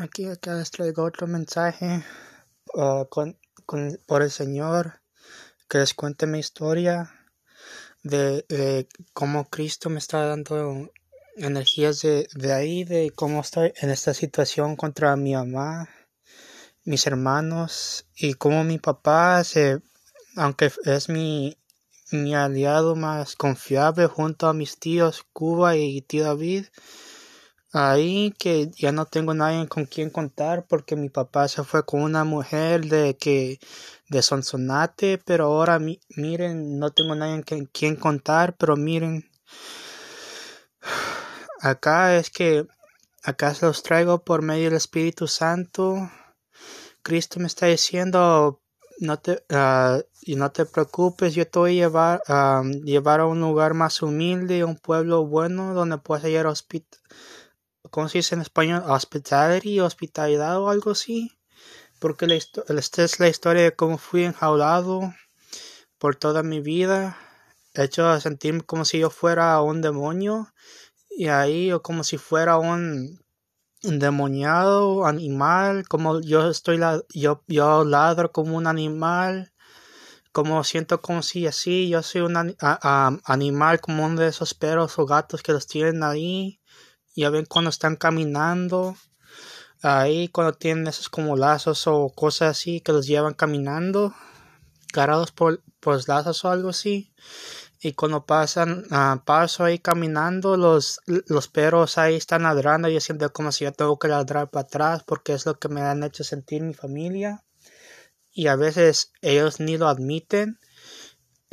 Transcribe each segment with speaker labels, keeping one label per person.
Speaker 1: Aquí acá les traigo otro mensaje con, por el Señor que les cuente mi historia de, cómo Cristo me está dando energías de, de ahí, de cómo estoy en esta situación contra mi mamá, mis hermanos y cómo mi papá se, aunque es mi, mi aliado más confiable junto a mis tíos Cuba y tío David, ahí que ya no tengo nadie con quien contar porque mi papá se fue con una mujer de que de Sonsonate, pero ahora miren, no tengo nadie con quien contar, pero miren, acá es que acá se los traigo por medio del Espíritu Santo. Cristo me está diciendo, no te, uh, y no te preocupes, yo te voy a llevar, uh, llevar a un lugar más humilde, un pueblo bueno, donde puedas hallar hospital ¿cómo se dice en español? Hospitality, hospitalidad o algo así. Porque esta es la historia de cómo fui enjaulado por toda mi vida, hecho a sentirme como si yo fuera un demonio y ahí o como si fuera un endemoniado animal, como yo estoy la, yo, yo ladro como un animal, como siento como si así yo soy un animal como uno de esos perros o gatos que los tienen ahí ya ven cuando están caminando, ahí cuando tienen esos como lazos o cosas así que los llevan caminando, carados por, por lazos o algo así. Y cuando pasan, uh, paso ahí caminando, los, los perros ahí están ladrando. Yo siento como si yo tengo que ladrar para atrás porque es lo que me han hecho sentir mi familia. Y a veces ellos ni lo admiten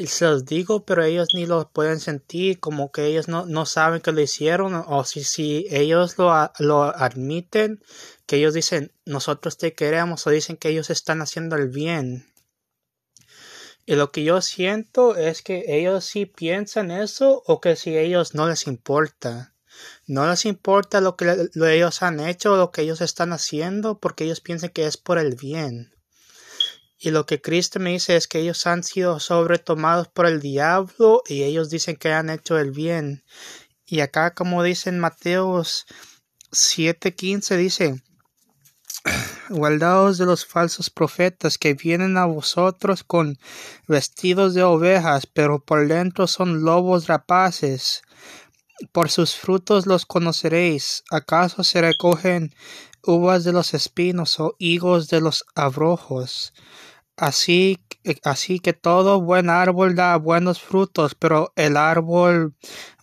Speaker 1: se los digo, pero ellos ni lo pueden sentir, como que ellos no, no saben que lo hicieron, o si, si ellos lo, lo admiten, que ellos dicen, nosotros te queremos, o dicen que ellos están haciendo el bien. Y lo que yo siento es que ellos sí piensan eso, o que si ellos no les importa. No les importa lo que lo ellos han hecho, o lo que ellos están haciendo, porque ellos piensan que es por el bien. Y lo que Cristo me dice es que ellos han sido sobretomados por el diablo y ellos dicen que han hecho el bien. Y acá como dice en Mateos 7:15 dice, guardaos de los falsos profetas que vienen a vosotros con vestidos de ovejas, pero por dentro son lobos rapaces. Por sus frutos los conoceréis. ¿Acaso se recogen uvas de los espinos o higos de los abrojos? Así, así que todo buen árbol da buenos frutos, pero el árbol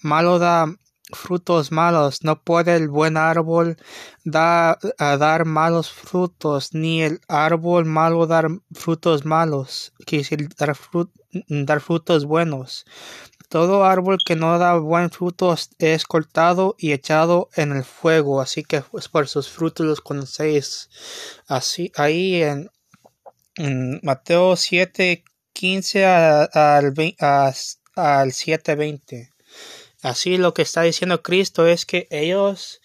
Speaker 1: malo da frutos malos. No puede el buen árbol da, dar malos frutos, ni el árbol malo dar frutos malos, quiere dar, dar frutos buenos. Todo árbol que no da buen fruto es cortado y echado en el fuego, así que por sus frutos los conocéis. Así, ahí en Mateo 7, 15 al, al 7, 20. Así lo que está diciendo Cristo es que ellos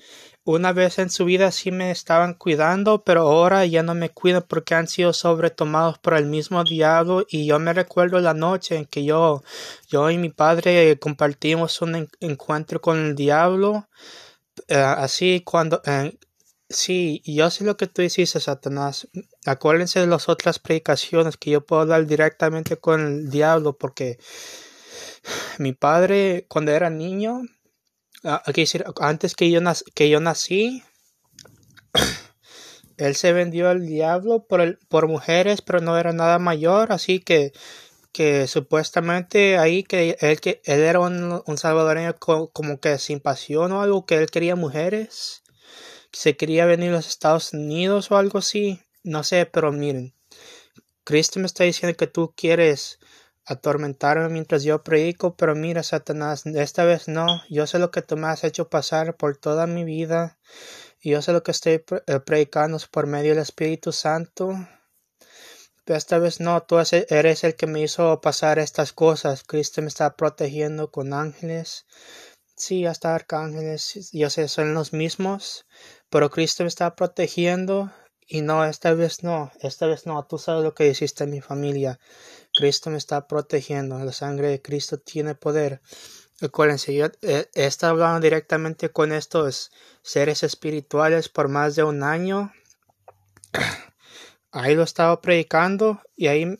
Speaker 1: una vez en su vida sí me estaban cuidando, pero ahora ya no me cuidan porque han sido sobretomados por el mismo diablo. Y yo me recuerdo la noche en que yo, yo y mi padre compartimos un encuentro con el diablo. Eh, así cuando eh, Sí, yo sé lo que tú hiciste, Satanás. Acuérdense de las otras predicaciones que yo puedo hablar directamente con el diablo, porque mi padre, cuando era niño, ah, antes que yo, que yo nací, él se vendió al diablo por, el, por mujeres, pero no era nada mayor, así que que supuestamente ahí que él que él era un, un salvadoreño como que sin pasión o algo que él quería mujeres se quería venir a los Estados Unidos o algo así. No sé, pero miren, Cristo me está diciendo que tú quieres atormentarme mientras yo predico, pero mira, Satanás, esta vez no. Yo sé lo que tú me has hecho pasar por toda mi vida. Y yo sé lo que estoy eh, predicando por medio del Espíritu Santo. Pero esta vez no, tú eres el que me hizo pasar estas cosas. Cristo me está protegiendo con ángeles. Sí, hasta arcángeles, yo sé, son los mismos, pero Cristo me está protegiendo y no, esta vez no, esta vez no, tú sabes lo que hiciste en mi familia. Cristo me está protegiendo, la sangre de Cristo tiene poder. Acuérdense, yo he, estado hablando directamente con estos seres espirituales por más de un año. Ahí lo he estado predicando y ahí,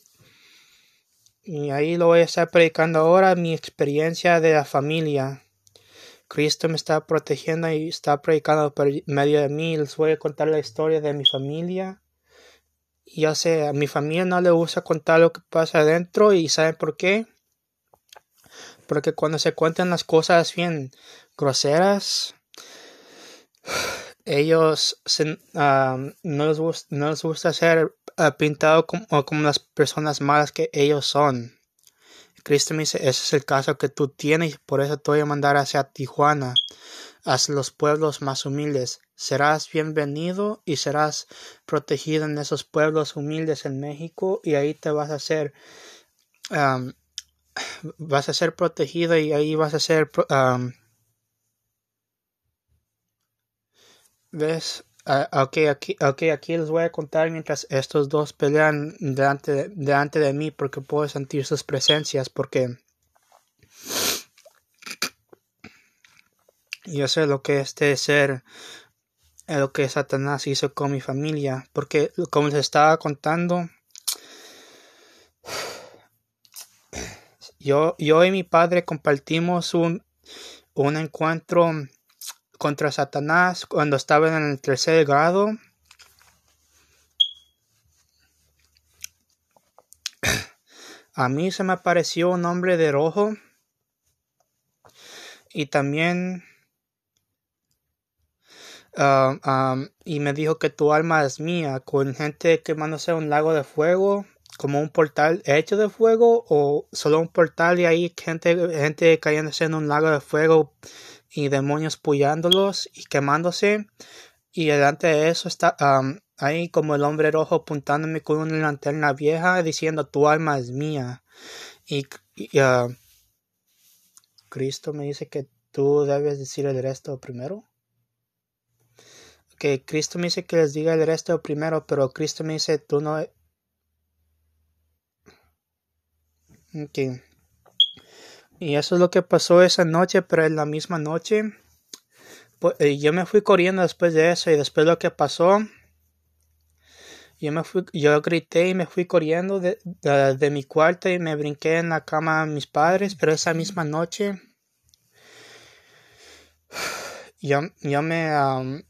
Speaker 1: y ahí lo voy a estar predicando ahora, mi experiencia de la familia. Cristo me está protegiendo y está predicando por medio de mí. Les voy a contar la historia de mi familia. Ya sé, a mi familia no le gusta contar lo que pasa adentro y ¿saben por qué? Porque cuando se cuentan las cosas bien groseras, ellos no, les gusta, ser uh, pintados como, como, las personas malas que ellos son. Cristo me dice, ese es el caso que tú tienes, por eso te voy a mandar hacia Tijuana, hacia los pueblos más humildes. Serás bienvenido y serás protegido en esos pueblos humildes en México y ahí te vas a hacer vas a ser protegido y ahí vas a ser ves uh, okay, aquí okay, aquí les voy a contar mientras estos dos pelean delante de, delante de mí porque puedo sentir sus presencias porque yo sé lo que este ser lo que Satanás hizo con mi familia porque como les estaba contando Yo, yo y mi padre compartimos un, un encuentro contra Satanás cuando estaba en el tercer grado. A mí se me apareció un hombre de rojo y también ah, ah, y me dijo que tu alma es mía con gente quemándose un lago de fuego como un portal hecho de fuego o solo un portal y ahí gente, gente cayéndose en un lago de fuego y demonios puyándolos y quemándose. Y delante de eso está ahí como el hombre rojo apuntándome con una lanterna vieja diciendo tu alma es mía y, ah, Cristo me dice que tú debes decir el resto primero. Que Cristo me dice que les diga el resto primero pero Cristo me dice tú no Y eso es lo que pasó esa noche, pero en la misma noche, pues, eh, yo me fui corriendo después de eso y después de lo que pasó, yo me fui, yo grité y me fui corriendo de, de, mi cuarto y me brinqué en la cama de mis padres, pero esa misma noche, yo, yo me, um,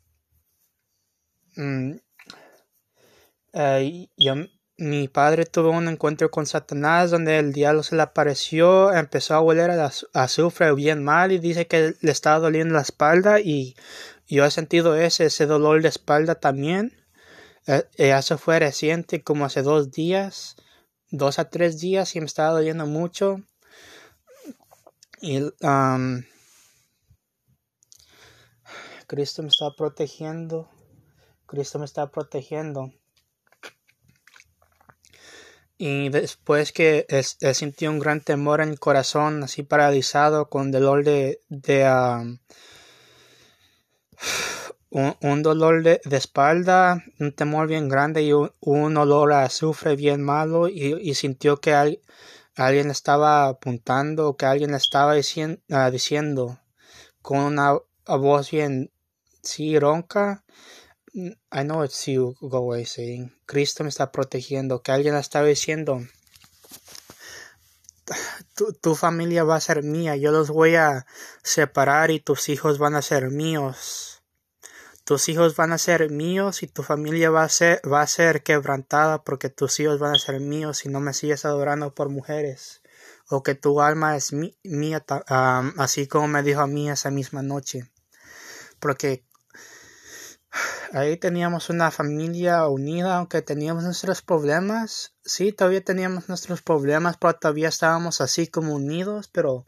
Speaker 1: yo, mi padre tuvo un encuentro con Satanás donde el diablo se le apareció, empezó a oler a azufre bien mal y dice que le estaba doliendo la espalda y yo he sentido ese, ese dolor de espalda también. Eh, eh, eso fue reciente, como hace dos días, dos a tres días y me estaba doliendo mucho. Y Cristo me está protegiendo. Cristo me está protegiendo. Y después que él, sintió un gran temor en el corazón, así paralizado, con dolor de, de un, dolor de, espalda, un temor bien grande y un, olor a azufre bien malo y, sintió que alguien estaba apuntando, que alguien le estaba diciendo, ah, diciendo con una, voz bien sí ronca I know it's you, go away, saying, Cristo me está protegiendo, que alguien estaba diciendo, tu, tu, familia va a ser mía, yo los voy a separar y tus hijos van a ser míos. Tus hijos van a ser míos y tu familia va a ser, va a ser quebrantada porque tus hijos van a ser míos y no me sigues adorando por mujeres. O que tu alma es mía, así como me dijo a mí esa misma noche. Porque ahí teníamos una familia unida, aunque teníamos nuestros problemas. Sí, todavía teníamos nuestros problemas, pero todavía estábamos así como unidos, pero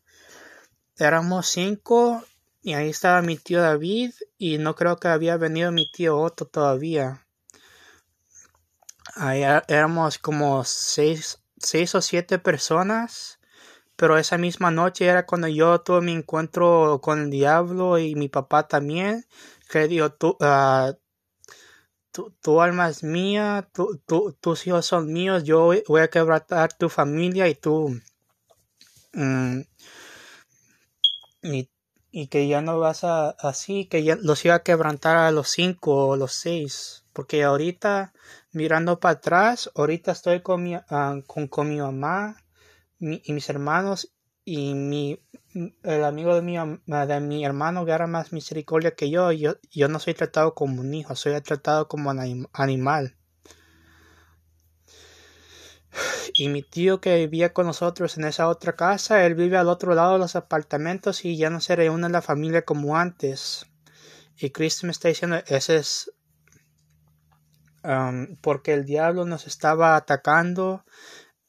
Speaker 1: éramos cinco y ahí estaba mi tío David y no creo que había venido mi tío Otto todavía. Ahí éramos como seis, seis o siete personas, pero esa misma noche era cuando yo tuve mi encuentro con el diablo y mi papá también que dijo, tú, uh, tu, alma es mía, tu, tus hijos son míos, yo voy a quebrantar tu familia y tú... Mm, y, y que ya no vas a así, que ya los iba a quebrantar a los cinco o los seis, porque ahorita mirando para atrás, ahorita estoy con mi, ah, con, con mi mamá y mis hermanos y mi el amigo de mi, de mi hermano que era más misericordia que yo, yo, yo no soy tratado como un hijo, soy tratado como un animal. Y mi tío que vivía con nosotros en esa otra casa, él vive al otro lado de los apartamentos y ya no se reúne la familia como antes. Y Cristo me está diciendo, ese es porque el diablo nos estaba atacando.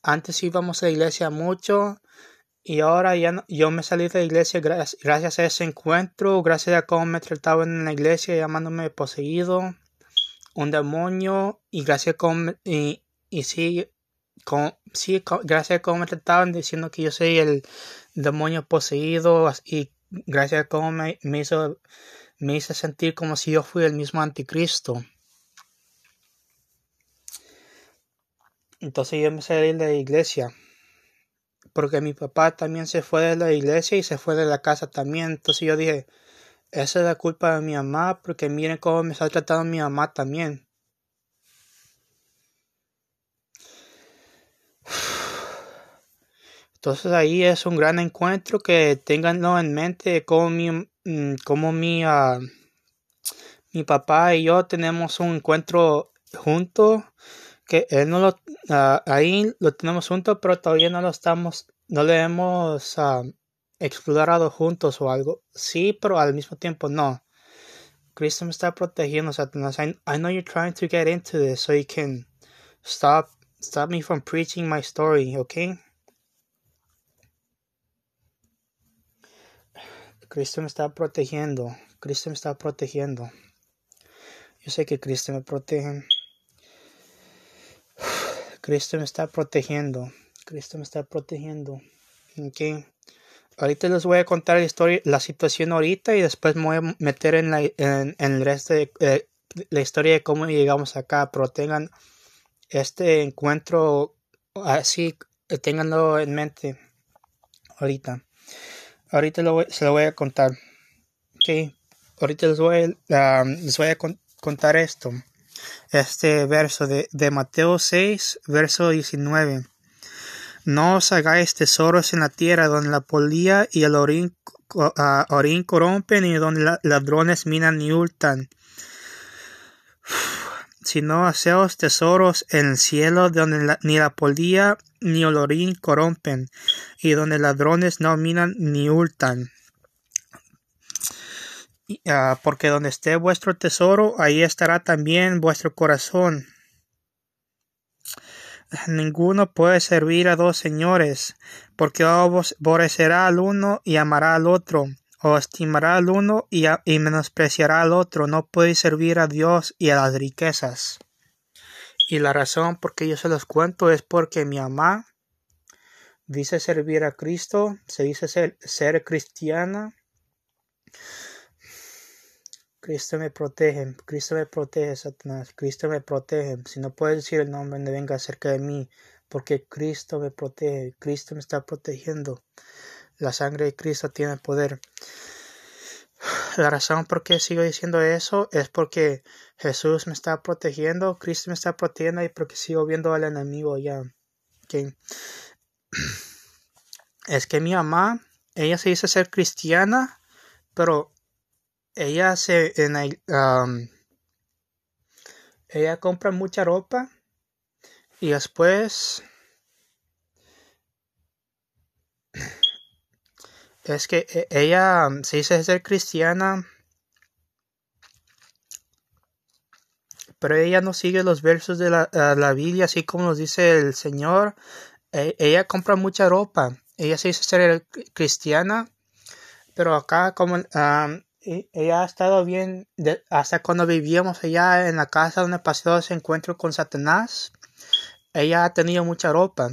Speaker 1: Antes íbamos a la iglesia mucho y ahora ya yo me salí de la iglesia gracias, a ese encuentro, gracias a cómo me trataban en la iglesia llamándome poseído, un demonio y gracias a cómo y, y sí, con, sí, gracias cómo me trataban diciendo que yo soy el demonio poseído y gracias a cómo me, me hizo me hizo sentir como si yo fui el mismo anticristo. Entonces yo me salí de la iglesia. Porque mi papá también se fue de la iglesia y se fue de la casa también. Entonces yo dije, esa es la culpa de mi mamá, porque miren cómo me está tratando mi mamá también. Entonces ahí es un gran encuentro que tenganlo en mente como mi, mm, como mi, ah, mi papá y yo tenemos un encuentro juntos él no lo ah, ahí lo tenemos juntos pero todavía no lo estamos no le hemos ah, explorado juntos o algo. Sí pero al mismo tiempo no. Cristo me está protegiendo Satanás I, I know you're trying to get into this so you can stop stop me from preaching my story okay Cristo me está protegiendo Cristo me está protegiendo. Yo sé que Cristo me protege Cristo me está protegiendo. Cristo me está protegiendo. Okay. Ahorita les voy a contar la historia, la situación ahorita y después me voy a meter en, la, el resto de eh, la historia de cómo llegamos acá. Pero tengan este encuentro así, tenganlo en mente ahorita. Ahorita se lo voy a contar. Okay. Ahorita les voy, a, les voy a contar esto este verso de, de Mateo 6, verso 19. No os hagáis tesoros en la tierra donde la polía y el orín, orín corrompen y donde ladrones minan y hurtan sino haceos tesoros en el cielo donde ni la polía ni el orín corrompen y donde ladrones no minan ni hurtan Ah, porque donde esté vuestro tesoro, ahí estará también vuestro corazón. Ninguno puede servir a dos señores, porque aborrecerá al uno y amará al otro, o estimará al uno y, y menospreciará al otro. No puede servir a Dios y a las riquezas. Y la razón por que yo se los cuento es porque mi mamá dice servir a Cristo, se dice ser cristiana, Cristo me protege, Cristo me protege, Satanás, Cristo me protege. Si no puedes decir el nombre, no venga cerca de mí, porque Cristo me protege, Cristo me está protegiendo. La sangre de Cristo tiene poder. La razón por qué sigo diciendo eso es porque Jesús me está protegiendo, Cristo me está protegiendo y porque sigo viendo al enemigo ya. Es que mi mamá, ella se dice ser cristiana, pero ella se en ella compra mucha ropa y después es que e, ella se dice ser cristiana pero ella no sigue los versos de la, la Biblia así como nos dice el Señor. E, ella compra mucha ropa. Ella se dice ser cristiana pero acá como ella ha estado bien hasta cuando vivíamos allá en la casa donde pasó ese encuentro con Satanás. Ella ha tenido mucha ropa.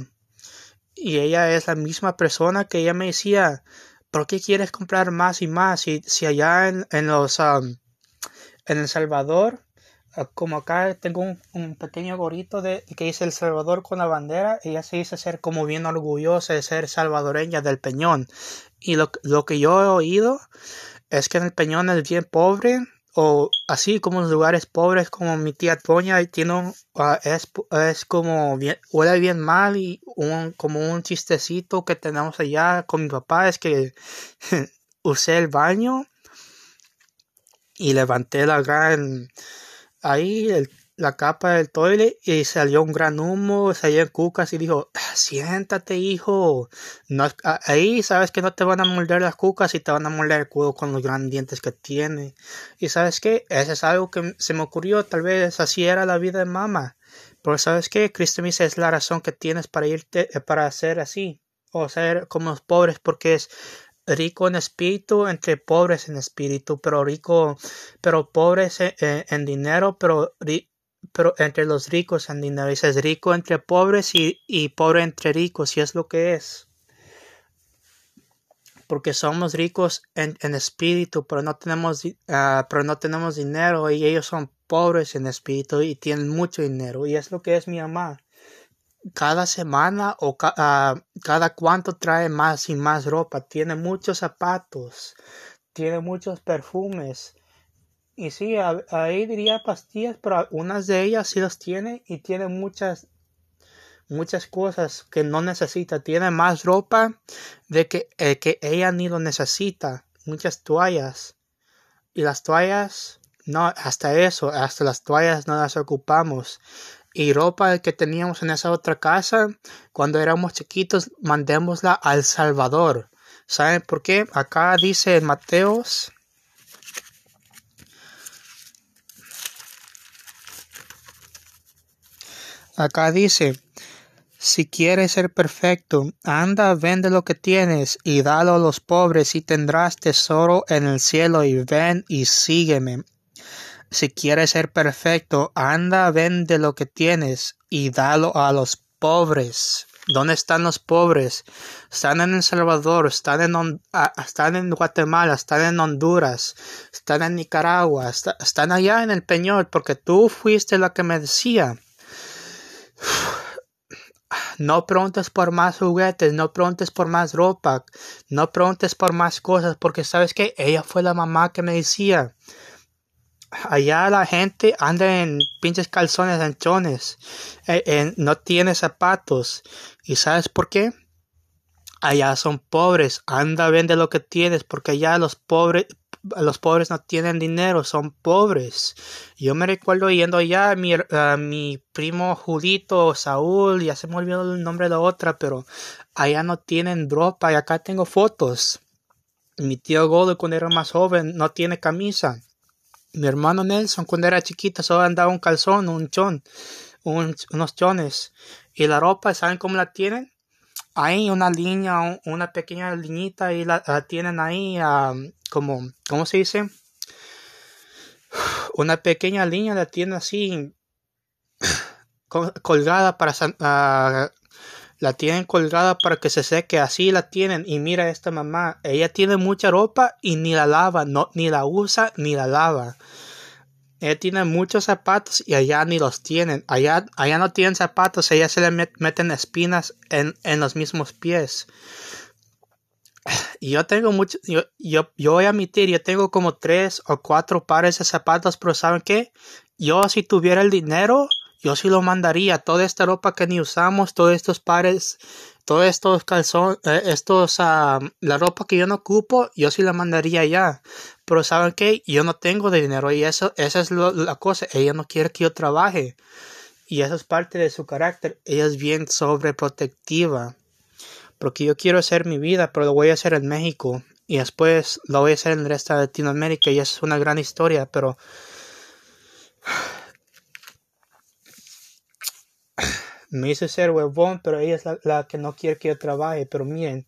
Speaker 1: Y ella es la misma persona que ella me decía, ¿por qué quieres comprar más y más? Si, si allá en, los um, en El Salvador ah, como acá tengo un, pequeño gorrito de que dice El Salvador con la bandera, ella se dice ser como bien orgullosa de ser salvadoreña del Peñón. Y lo, lo que yo he oído es que en el Peñón es bien pobre, o así como en los lugares pobres como mi tía Toña tiene ah, es, es, como bien huele bien mal y un como un chistecito que tenemos allá con mi papá es que usé el baño y levanté la gran ahí el, la capa del toile y salió un gran humo, salían cucas y dijo, siéntate hijo, no, ahí sabes que no te van a morder las cucas y te van a morder el culo con los grandes dientes que tiene. Y sabes que eso es algo que se me ocurrió, tal vez así era la vida de mamá. Pero sabes que Cristo me dice es la razón que tienes para irte, eh, para ser así, o ser como los pobres, porque es rico en espíritu entre pobres en espíritu, pero rico, pero pobres en, dinero, pero, pero entre los ricos en dinero. Dices rico entre pobres y, y pobre entre ricos, y es lo que es. Porque somos ricos en, en espíritu, pero no tenemos, uh, pero no tenemos dinero, y ellos son pobres en espíritu y tienen mucho dinero, y es lo que es mi mamá cada semana o ah, cada cuánto trae más y más ropa. Tiene muchos zapatos, tiene muchos perfumes. Y sí, ahí diría pastillas, pero unas de ellas sí las tiene y tiene muchas muchas cosas que no necesita. Tiene más ropa de que, eh, que ella ni lo necesita. Muchas toallas. Y las toallas, no, hasta eso, hasta las toallas no las ocupamos y ropa que teníamos en esa otra casa cuando éramos chiquitos, mandémosla al Salvador. ¿Saben por qué? Acá dice Mateos. Acá dice, si quieres ser perfecto, anda, vende lo que tienes y dalo a los pobres y tendrás tesoro en el cielo y ven y sígueme. Si quieres ser perfecto, anda, vende lo que tienes y dalo a los pobres. ¿Dónde están los pobres? Están en El Salvador, están en, están en Guatemala, están en Honduras, están en Nicaragua, están allá en el Peñol, porque tú fuiste la que me decía. No preguntes por más juguetes, no preguntes por más ropa, no preguntes por más cosas, porque sabes que ella fue la mamá que me decía allá la gente anda en pinches calzones anchones, eh, no tiene zapatos. ¿Y sabes por qué? Allá son pobres, anda, vende lo que tienes, porque allá los pobres, los pobres no tienen dinero, son pobres. Yo me recuerdo yendo allá a mi, mi primo Judito, Saúl, ya se me olvidó el nombre de la otra, pero allá no tienen ropa y acá tengo fotos. Mi tío Godo cuando era más joven no tiene camisa mi hermano Nelson, cuando era chiquita, solo andaba un calzón, un chon, unos chones. Y la ropa, ¿saben cómo la tienen? Hay una línea, una pequeña liñita y la, tienen ahí como, ¿cómo se dice? Una pequeña línea la tienen así colgada para la tienen colgada para que se seque, así la tienen. Y mira esta mamá, ella tiene mucha ropa y ni la lava, no, ni la usa ni la lava. Ella tiene muchos zapatos y allá ni los tienen. Allá, allá no tienen zapatos, ella se le meten espinas en, en, los mismos pies. Y yo tengo mucho, yo, yo, yo voy a admitir, yo tengo como tres o cuatro pares de zapatos, pero ¿saben qué? Yo si tuviera el dinero, yo sí lo mandaría. Toda esta ropa que ni usamos, todos estos pares, todos estos calzones, eh, estos, uh, la ropa que yo no ocupo, yo sí la mandaría ya. Pero ¿saben qué? Yo no tengo de dinero y eso, esa es la cosa. Ella no quiere que yo trabaje. Y eso es parte de su carácter. Ella es bien sobreprotectiva. Porque yo quiero hacer mi vida, pero lo voy a hacer en México. Y después lo voy a hacer en el resto de Latinoamérica. Y es una gran historia, pero me hice ser huevón, pero ella es la, que no quiere que yo trabaje. Pero miren,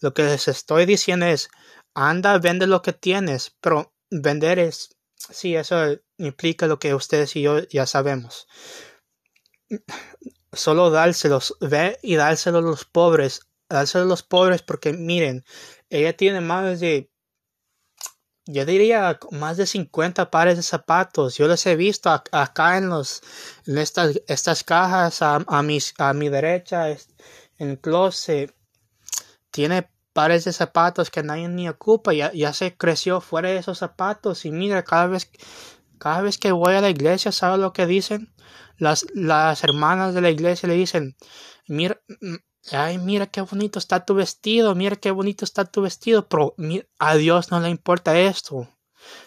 Speaker 1: lo que les estoy diciendo es, anda, vende lo que tienes, pero vender es, sí, eso implica lo que ustedes y yo ya sabemos. Solo dárselos, ve y dárselos a los pobres, dárselos a los pobres porque miren, ella tiene más de yo diría más de 50 pares de zapatos. Yo los he visto acá en los en estas, estas cajas a, a, mis, a mi derecha en el closet. Tiene pares de zapatos que nadie ni ocupa. Ya, ya se creció fuera de esos zapatos. Y mira, cada vez, cada vez que voy a la iglesia, ¿sabes lo que dicen? Las, las hermanas de la iglesia le dicen, mira, Ay, mira qué bonito está tu vestido, mira qué bonito está tu vestido, pero a Dios no le importa esto.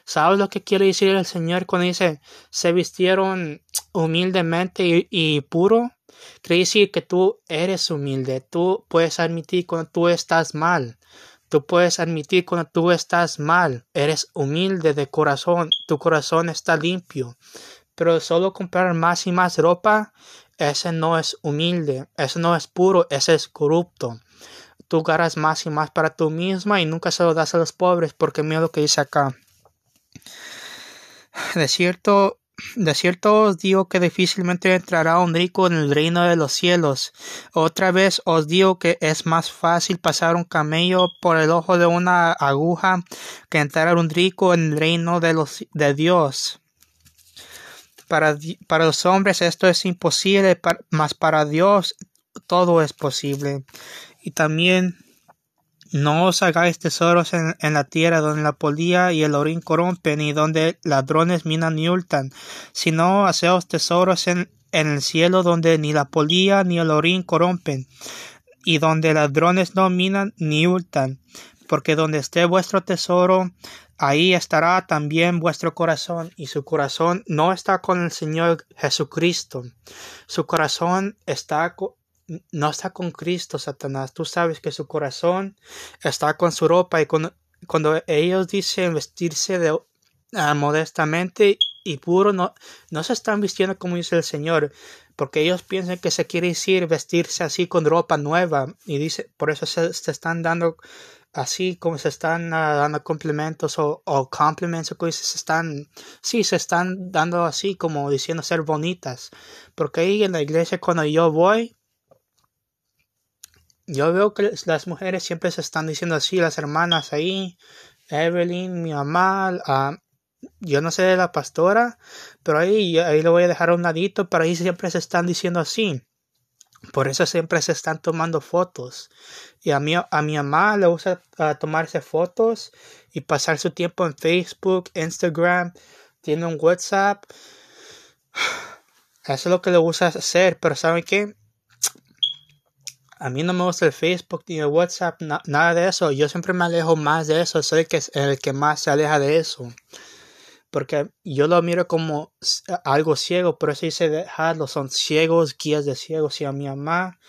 Speaker 1: ¿Sabes lo que quiere decir el Señor cuando dice se vistieron humildemente y, puro? Quiere decir que tú eres humilde, tú puedes admitir cuando tú estás mal, tú puedes admitir cuando tú estás mal, eres humilde de corazón, tu corazón está limpio. Pero solo comprar más y más ropa ese no es humilde, ese no es puro, ese es corrupto. Tú ganas más y más para tú misma y nunca se lo das a los pobres, porque mira lo que dice acá. De cierto, de cierto os digo que difícilmente entrará un rico en el reino de los cielos. Otra vez os digo que es más fácil pasar un camello por el ojo de una aguja que entrar un rico en el reino de los de Dios. Para, los hombres esto es imposible, mas para Dios todo es posible. Y también no os hagáis tesoros en, la tierra donde la polía y el orín corrompen y donde ladrones minan y hurtan, sino haceos tesoros en, en el cielo donde ni la polía ni el orín corrompen y donde ladrones no minan ni hurtan, porque donde esté vuestro tesoro, ahí estará también vuestro corazón, y su corazón no está con el Señor Jesucristo. Su corazón está no está con Cristo, Satanás. Tú sabes que su corazón está con su ropa y cuando, cuando ellos dicen vestirse de, ah, modestamente y puro, no, no se están vistiendo como dice el Señor, porque ellos piensan que se quiere decir vestirse así con ropa nueva y dice, por eso se están dando así como se están ah, dando complementos o, o compliments o cosas se están sí se están dando así como diciendo ser bonitas. Porque ahí en la iglesia cuando yo voy yo veo que las mujeres siempre se están diciendo así las hermanas ahí Evelyn mi mamá ah, yo no sé de la pastora pero ahí ahí lo voy a dejar a un ladito pero ahí siempre se están diciendo así por eso siempre se están tomando fotos. Y a mi, a mi mamá le gusta tomarse fotos y pasar su tiempo en Facebook, Instagram, tiene un WhatsApp. Eso es lo que le gusta hacer. Pero ¿saben qué? A mí no me gusta el Facebook ni el WhatsApp, nada de eso. Yo siempre me alejo más de eso. Soy el que, el que más se aleja de eso porque yo lo miro como algo ciego, pero eso dice dejarlo, son ciegos, guías de ciegos. Y a mi mamá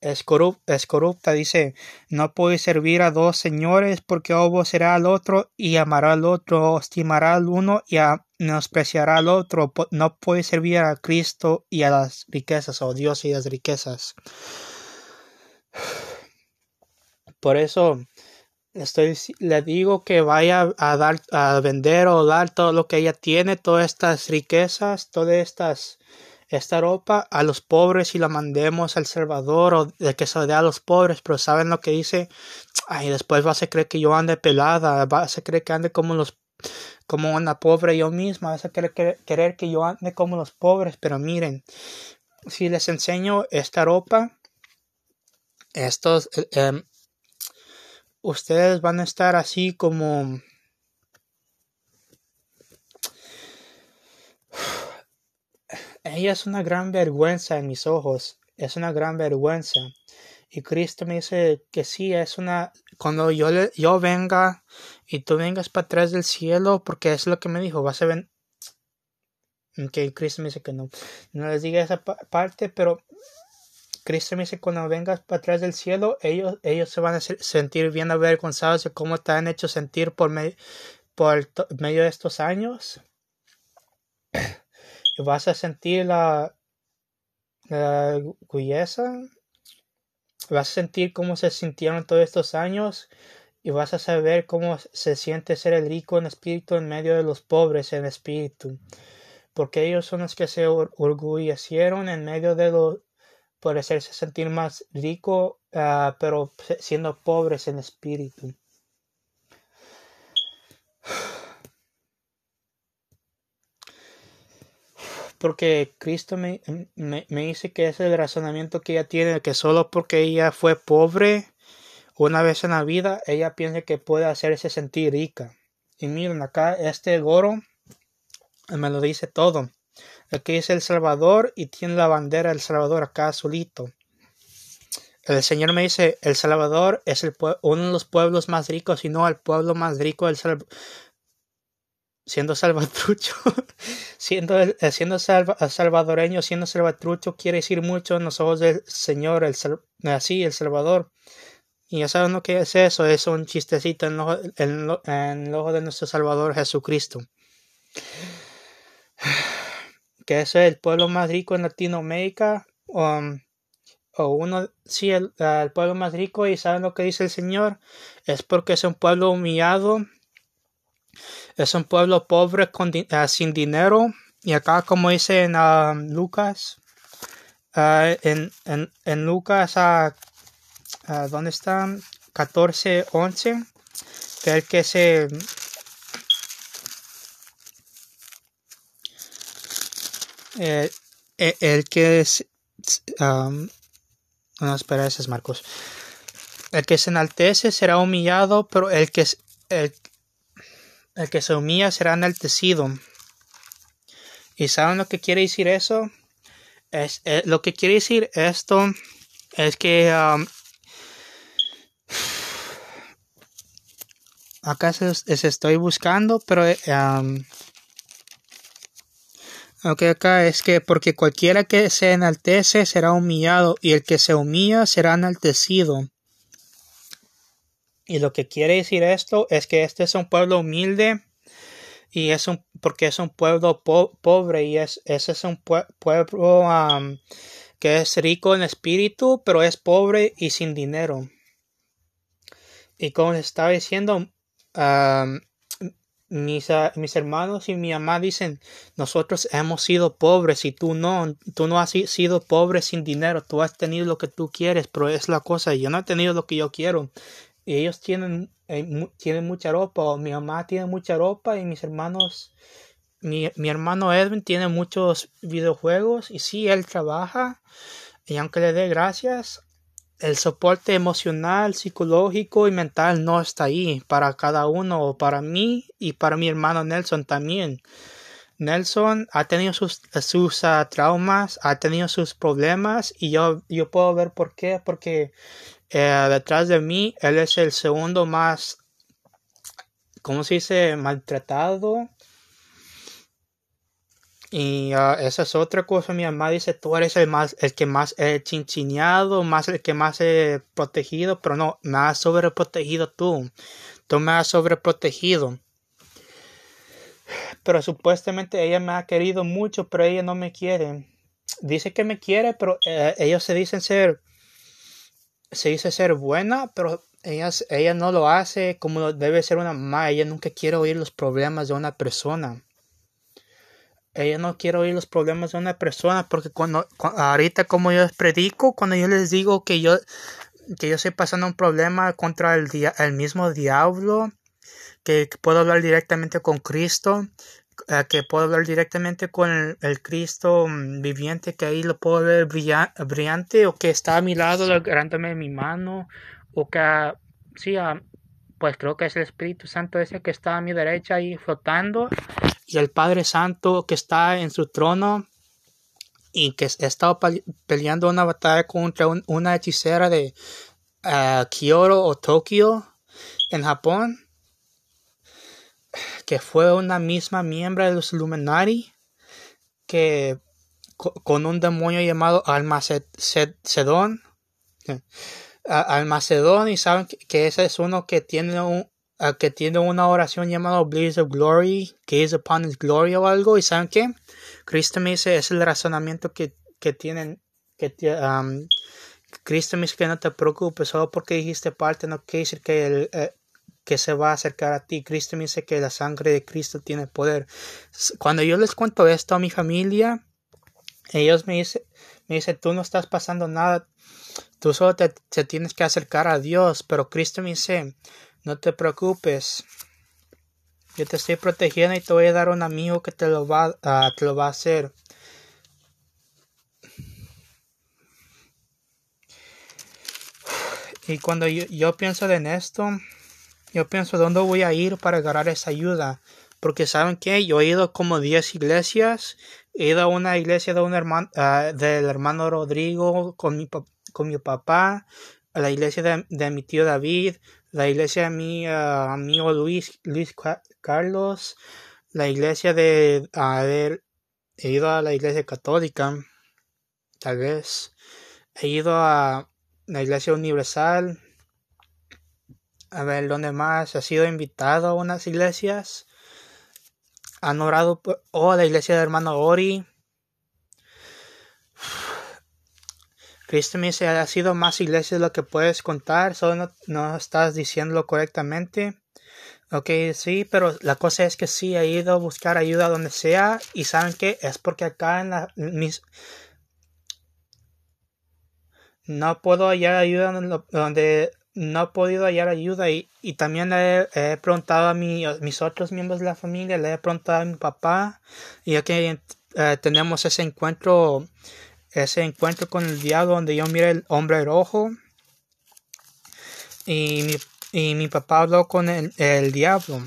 Speaker 1: es, es corrupta, dice, no puede servir a dos señores porque o será al otro y amará al otro, estimará al uno y menospreciará al otro. No puede servir a Cristo y a las riquezas, o Dios y las riquezas. Por eso estoy le digo que vaya a dar a vender o dar todo lo que ella tiene todas estas riquezas todas estas esta ropa a los pobres y la mandemos al Salvador o de que se dé a los pobres, pero saben lo que dice, ay, después vas a creer que yo ande pelada, vas a creer que ande como los como una pobre yo misma, vas a querer, que yo ande como los pobres, pero miren, si les enseño esta ropa, estos eh, em, ustedes van a estar así como ella es una gran vergüenza en mis ojos, es una gran vergüenza. Y Cristo me dice que sí, es una, cuando yo, yo venga y tú vengas para atrás del cielo, porque es lo que me dijo, vas a ver, que Cristo me dice que no, no les diga esa parte, pero Cristo me dice, cuando vengas para atrás del cielo, ellos, ellos se van a sentir bien avergonzados de cómo te han hecho sentir por, por medio de estos años. Y vas a sentir la, la Vas a sentir cómo se sintieron todos estos años y vas a saber cómo se siente ser el rico en espíritu en medio de los pobres en espíritu. Porque ellos son los que se orgullecieron en medio de los por hacerse sentir más rico, ah, pero siendo pobres en espíritu. Porque Cristo me, me, me, dice que ese es el razonamiento que ella tiene, que solo porque ella fue pobre una vez en la vida, ella piensa que puede hacerse sentir rica. Y miren, acá este goro me lo dice todo. Aquí es El Salvador y tiene la bandera del Salvador acá solito. El Señor me dice, El Salvador es el uno de los pueblos más ricos, y no el pueblo más rico del Salvador. Siendo salvatrucho, siendo, eh, siendo salvadoreño, siendo salvatrucho, quiere decir mucho en los ojos del Señor, el, así, el Salvador. Y ya saben lo que es eso, es un chistecito en, en el ojo de nuestro Salvador Jesucristo que es el pueblo más rico en Latinoamérica, um, o uno, sí, el, pueblo más rico, y saben lo que dice el Señor, es porque es un pueblo humillado, es un pueblo pobre con, ah, sin dinero, y acá como dice en ah, Lucas, uh, en, en, en, Lucas, uh, ¿dónde está? 14, 11, que el que se Eh, eh, el que es. no, espera, ese es Marcos. El que se enaltece será humillado, pero el que, el, el que se humilla será enaltecido. ¿Y saben lo que quiere decir eso? Es, eh, lo que quiere decir esto es que acá se, estoy buscando, pero Ok, acá es que porque cualquiera que se enaltece será humillado y el que se humilla será enaltecido. Y lo que quiere decir esto es que este es un pueblo humilde y es un porque es un pueblo pobre y es ese es un pueblo que es rico en espíritu pero es pobre y sin dinero. Y como estaba diciendo, mis, ah, mis, hermanos y mi mamá dicen, nosotros hemos sido pobres y tú no, tú no has sido pobre sin dinero, tú has tenido lo que tú quieres, pero es la cosa, yo no he tenido lo que yo quiero. Y ellos tienen, eh, tienen mucha ropa, mi mamá tiene mucha ropa y mis hermanos, mi, mi hermano Edwin tiene muchos videojuegos y sí, él trabaja y aunque le dé gracias, el soporte emocional, psicológico y mental no está ahí para cada uno, para mí y para mi hermano Nelson también. Nelson ha tenido sus, sus ah, traumas, ha tenido sus problemas y yo, yo puedo ver por qué, porque eh, detrás de mí él es el segundo más, ¿cómo se dice?, maltratado y uh, esa es otra cosa. Mi mamá dice, tú eres el más, el que más he chinchineado, más el que más he protegido, pero no, me has sobreprotegido tú. Tú me has sobreprotegido. Pero supuestamente ella me ha querido mucho, pero ella no me quiere. Dice que me quiere, pero eh, ellos se dicen ser, se dice ser buena, pero ella, ella no lo hace como debe ser una mamá. Ella nunca quiere oír los problemas de una persona ella no quiere oír los problemas de una persona porque cuando, ahorita como yo les predico cuando yo les digo que yo que yo estoy pasando un problema contra el, el mismo diablo que, puedo hablar directamente con Cristo eh, que puedo hablar directamente con el, Cristo mm, viviente que ahí lo puedo ver brillante o que está a mi lado agarrándome mi mano o que sí ah, pues creo que es el Espíritu Santo ese que está a mi derecha ahí flotando y el Padre Santo que está en su trono y que ha estado peleando una batalla contra una hechicera de uh, Kyoto o Tokio en Japón, que fue una misma miembro de los Illuminati, que con un demonio llamado Almacedón, Almacedón, y saben que ese es uno que tiene un, que tiene una oración llamada Blaze of Glory, Gaze upon His Glory o algo, y ¿saben qué? Cristo me dice, es el razonamiento que, que tienen, que um, Cristo me dice que no te preocupes, solo porque dijiste parte no quiere decir que, el, eh, que se va a acercar a ti. Cristo me dice que la sangre de Cristo tiene poder. Cuando yo les cuento esto a mi familia, ellos me dicen, me dice, tú no estás pasando nada, tú solo te, te tienes que acercar a Dios, pero Cristo me dice, no te preocupes, yo te estoy protegiendo y te voy a dar un amigo que te lo va, uh, te lo va a hacer. Y cuando yo, pienso en esto, yo pienso dónde voy a ir para agarrar esa ayuda. Porque saben que yo he ido como 10 iglesias He ido a una iglesia de un hermano, uh, del hermano Rodrigo con mi, con mi papá. A la iglesia de, mi tío David. La iglesia de mi uh, amigo Luis, Luis Carlos. La iglesia de... A ver, he ido a la iglesia católica. Tal vez. He ido a la iglesia universal. A ver, ¿dónde más? ¿Ha sido invitado a unas iglesias? Han orado por, oh, la iglesia del hermano Ori. Cristo me dice, ha sido más iglesias de lo que puedes contar, solo no, no, estás diciéndolo correctamente. Ok, sí, pero la cosa es que sí, he ido a buscar ayuda donde sea y saben que es porque acá en la, mis... No puedo hallar ayuda donde no he podido hallar ayuda y, y también le he, preguntado a, mi, a, mis otros miembros de la familia, le he preguntado a mi papá y ya que eh, tenemos ese encuentro, ese encuentro con el diablo donde yo miré el hombre rojo y mi, y mi papá habló con el, el diablo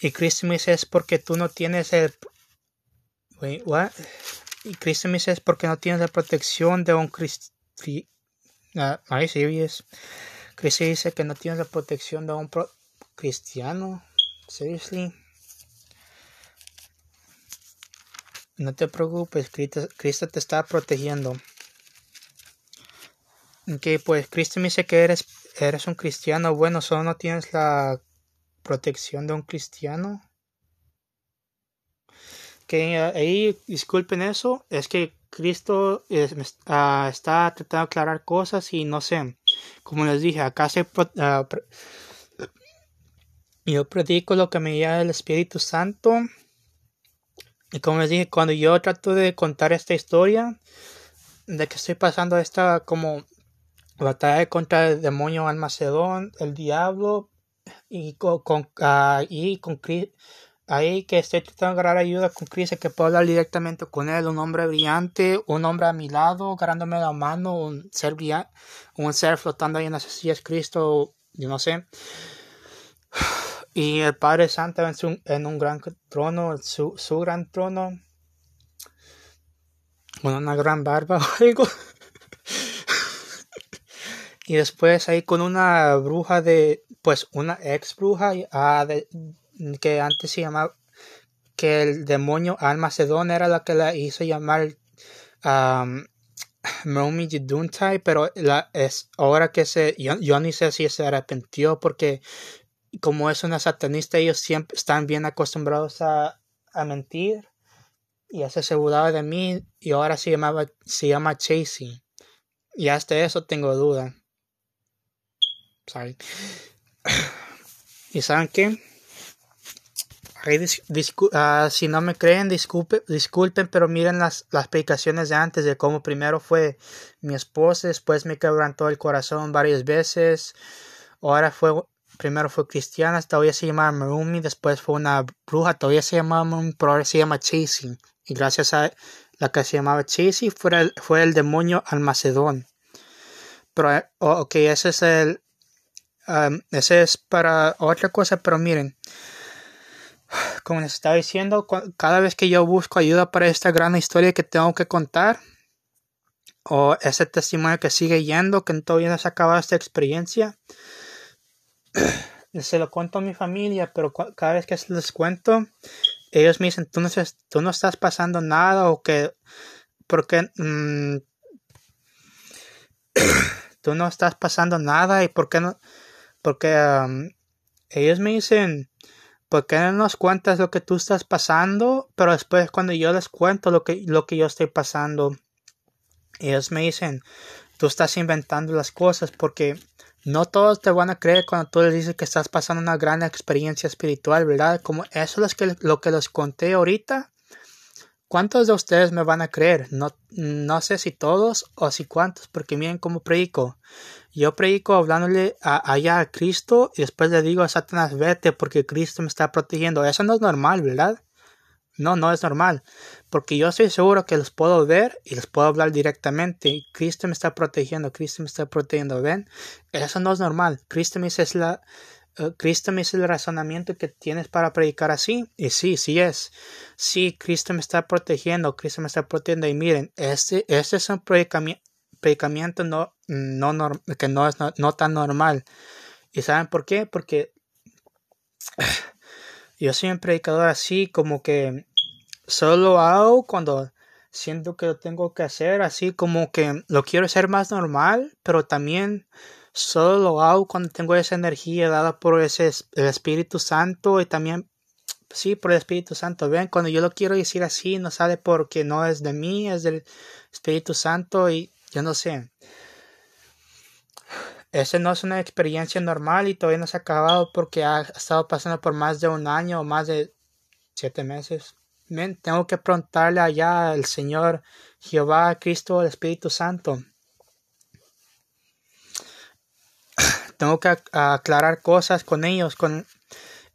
Speaker 1: y Cristo me dice es porque tú no tienes el wait, what? y Cristo me dice es porque no tienes la protección de un cristiano uh, are serious? Cristo dice que no tienes la protección de un cristiano. Seriously. No te preocupes, Cristo, te está protegiendo. Ok, pues Cristo me dice que eres, eres un cristiano. Bueno, solo no tienes la protección de un cristiano. Que ahí, disculpen eso, es que Cristo uh, está tratando de aclarar cosas y no sé. Como les dije, acá se, uh, yo predico lo que me llama el Espíritu Santo. Y como les dije, cuando yo trato de contar esta historia, de que estoy pasando esta como batalla contra el demonio Almacedón, el diablo, y con, con, uh, ahí que estoy tratando de agarrar ayuda con Chris, que puedo hablar directamente con él, un hombre brillante, un hombre a mi lado, agarrándome la mano, un ser brillante, un ser flotando ahí en las sillas Cristo, yo no sé. Y el Padre Santo en, su, en un gran trono, su, su gran trono, con una gran barba o algo. y después ahí con una bruja de, pues una ex bruja uh, de, que antes se llamaba que el demonio Almacedón era la que la hizo llamar um, Momi pero la, es ahora que se yo, yo, ni sé si se arrepintió porque como es una satanista ellos siempre están bien acostumbrados a, a mentir y se aseguraba de mí y ahora se llamaba se llama Chasey y hasta eso tengo duda. Sorry. y saben qué uh, si no me creen, disculpe, disculpen, pero miren las, las predicaciones de antes de cómo primero fue mi esposa, después me quebrantó el corazón varias veces, ahora fue, primero fue cristiana, todavía se llamaba Marumi, después fue una bruja, todavía se llamaba Marumi, pero ahora se llama Chasing, y gracias a la que se llamaba Chasing fue el, fue el demonio Almacedón. Pero, ok, ese es el, ese es para otra cosa, pero miren, como les estaba diciendo, cada vez que yo busco ayuda para esta gran historia que tengo que contar, o ese testimonio que sigue yendo, que todavía no se ha acabado esta experiencia, se lo cuento a mi familia, pero cada vez que les cuento, ellos me dicen, tú no, estás pasando nada, o que, porque, mmm, tú no estás pasando nada, y por qué no, porque ellos me dicen, ¿por qué no nos cuentas lo que tú estás pasando? Pero después cuando yo les cuento lo que, lo que yo estoy pasando, ellos me dicen, tú estás inventando las cosas porque no todos te van a creer cuando tú les dices que estás pasando una gran experiencia espiritual, ¿verdad? Como eso es que, lo que les conté ahorita. ¿Cuántos de ustedes me van a creer? No, no sé si todos o si cuántos, porque miren cómo predico. Yo predico hablándole a, allá a Cristo y después le digo a Satanás, vete porque Cristo me está protegiendo. Eso no es normal, ¿verdad? No, no es normal. Porque yo estoy seguro que los puedo ver y les puedo hablar directamente. Cristo me está protegiendo, Cristo me está protegiendo. ¿Ven? Eso no es normal. Cristo me dice, es la, Cristo me dice el razonamiento que tienes para predicar así. Y sí, sí es. Sí, Cristo me está protegiendo, Cristo me está protegiendo. Y miren, este, este es un predicamiento no, no, que no es no, no tan normal. ¿Y saben por qué? Porque yo soy un predicador así como que solo hago cuando siento que lo tengo que hacer, así como que lo quiero hacer más normal, pero también solo lo hago cuando tengo esa energía dada por ese el Espíritu Santo y también sí por el Espíritu Santo. Ven, cuando yo lo quiero decir así, no sale porque no es de mí, es del Espíritu Santo y yo no sé. Esa no es una experiencia normal y todavía no se ha acabado porque ha estado pasando por más de un año o más de siete meses. tengo que preguntarle allá al Señor Jehová, Cristo, el Espíritu Santo. Tengo que aclarar cosas con ellos con,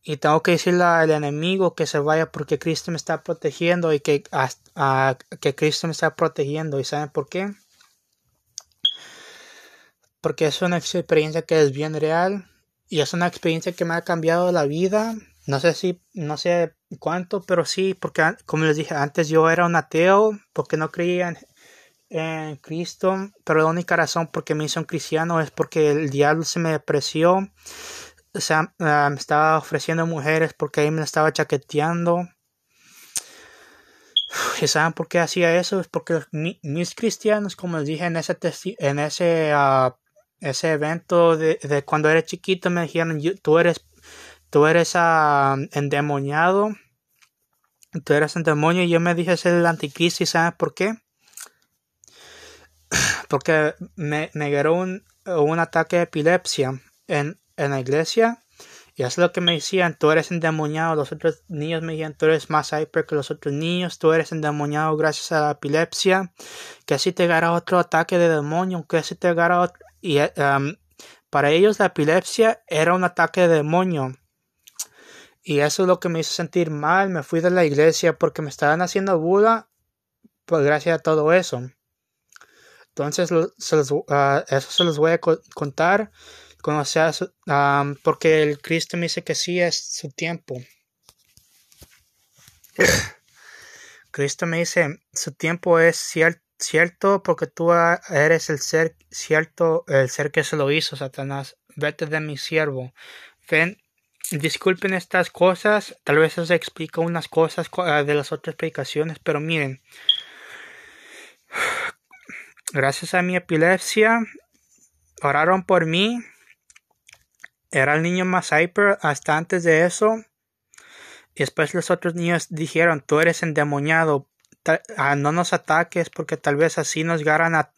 Speaker 1: y tengo que decirle al enemigo que se vaya porque Cristo me está protegiendo y que, que Cristo me está protegiendo. ¿Y saben por qué? porque es una experiencia que es bien real y es una experiencia que me ha cambiado la vida. No sé si, no sé cuánto, pero sí, porque como les dije antes, yo era un ateo porque no creía en, Cristo, pero la única razón por qué me hizo un cristiano es porque el diablo se me apreció, o sea, ah, me estaba ofreciendo mujeres porque ahí me estaba chaqueteando. ¿Y saben por qué hacía eso? Es porque mis cristianos, como les dije en ese, en ese uh, ese evento de, cuando era chiquito me dijeron tú eres tú eres uh, endemoniado tú eres un demonio y yo me dije ser el anticristo y sabes por qué porque me, me agarró un, ataque de epilepsia en, en la iglesia y es lo que me decían, tú eres endemoniado, los otros niños me decían, tú eres más hyper que los otros niños, tú eres endemoniado gracias a la epilepsia, que así te agarra otro ataque de demonio, que así te agarra otro, y para ellos la epilepsia era un ataque de demonio. Y eso es lo que me hizo sentir mal. Me fui de la iglesia porque me estaban haciendo Buda. Pues gracias a todo eso. Entonces, uh, eso se los voy a contar. Cuando sea porque el Cristo me dice que sí es su tiempo. Cristo me dice, su tiempo es cierto cierto porque tú eres el ser cierto, el ser que se lo hizo, Satanás. Vete de mi siervo. Ven, disculpen estas cosas, tal vez os explico unas cosas ah, de las otras predicaciones, pero miren, gracias a mi epilepsia, oraron por mí. Era el niño más hyper hasta antes de eso. Y después los otros niños dijeron, tú eres endemoniado, Ah, no nos ataques porque tal vez así nos garan a,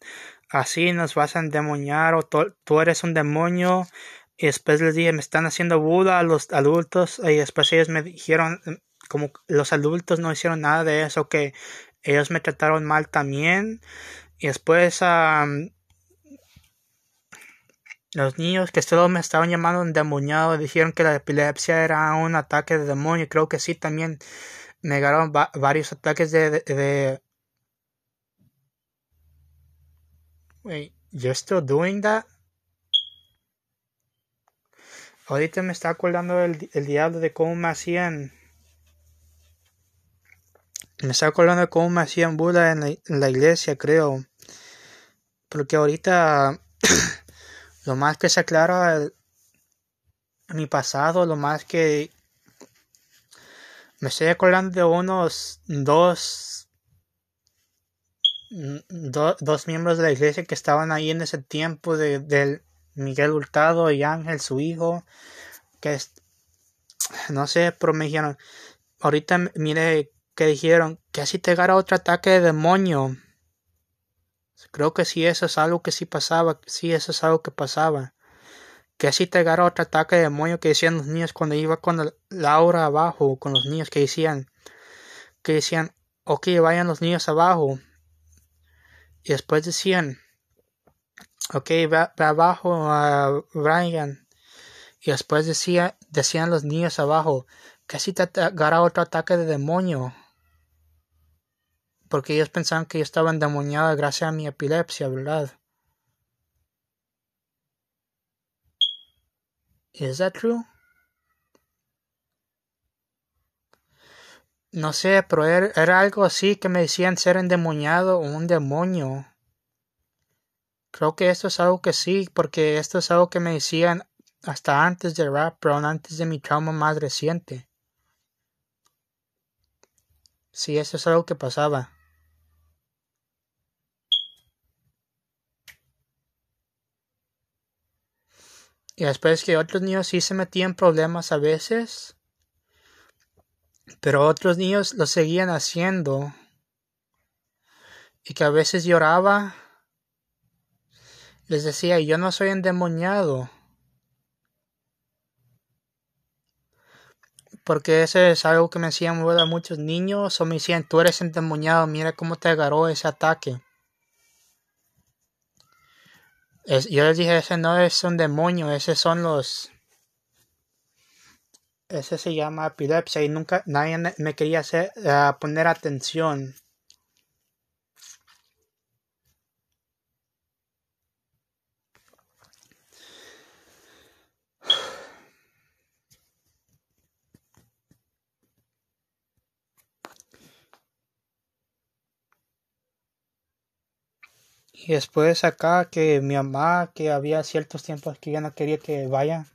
Speaker 1: así nos vas a endemoniar o tú eres un demonio y después les dije me están haciendo Buda a los adultos y después ellos me dijeron como los adultos no hicieron nada de eso que ellos me trataron mal también y después los niños que solo me estaban llamando endemoniado dijeron que la epilepsia era un ataque de demonio creo que sí también negaron varios ataques de, Wait, you're still doing that? Ahorita me está acordando el, el diablo de cómo me hacían. Me está acordando cómo me hacían Buda en la, en la iglesia, creo. Porque ahorita lo más que se aclara mi pasado, lo más que me estoy acordando de unos dos, dos miembros de la iglesia que estaban ahí en ese tiempo de, Miguel Hurtado y Ángel, su hijo, que no sé, pero me dijeron, ahorita mire que dijeron que así te agarra otro ataque de demonio. Creo que sí, eso es algo que sí pasaba, sí, eso es algo que pasaba que así te agarra otro ataque de demonio que decían los niños cuando iba con Laura abajo, con los niños que decían, que decían, ok, vayan los niños abajo. Y después decían, ok, va, abajo a Brian. Y después decía, decían los niños abajo, que así te agarra otro ataque de demonio. Porque ellos pensaban que yo estaba endemoniada gracias a mi epilepsia, ¿verdad? ¿Es that true? No sé, pero era, era, algo así que me decían ser endemoniado o un demonio. Creo que esto es algo que sí, porque esto es algo que me decían hasta antes de rap, pero antes de mi trauma más reciente. Sí, eso es algo que pasaba. Y después que otros niños sí se metían problemas a veces, pero otros niños lo seguían haciendo. Y que a veces lloraba. Les decía, yo no soy endemoniado. Porque eso es algo que me decían muchos niños. O me decían, tú eres endemoniado, mira cómo te agarró ese ataque yo les dije, ese no es un demonio, ese son los... Ese se llama epilepsia y nunca nadie me quería hacer, uh, poner atención. Y después acá que mi mamá, que había ciertos tiempos que ya no quería que vaya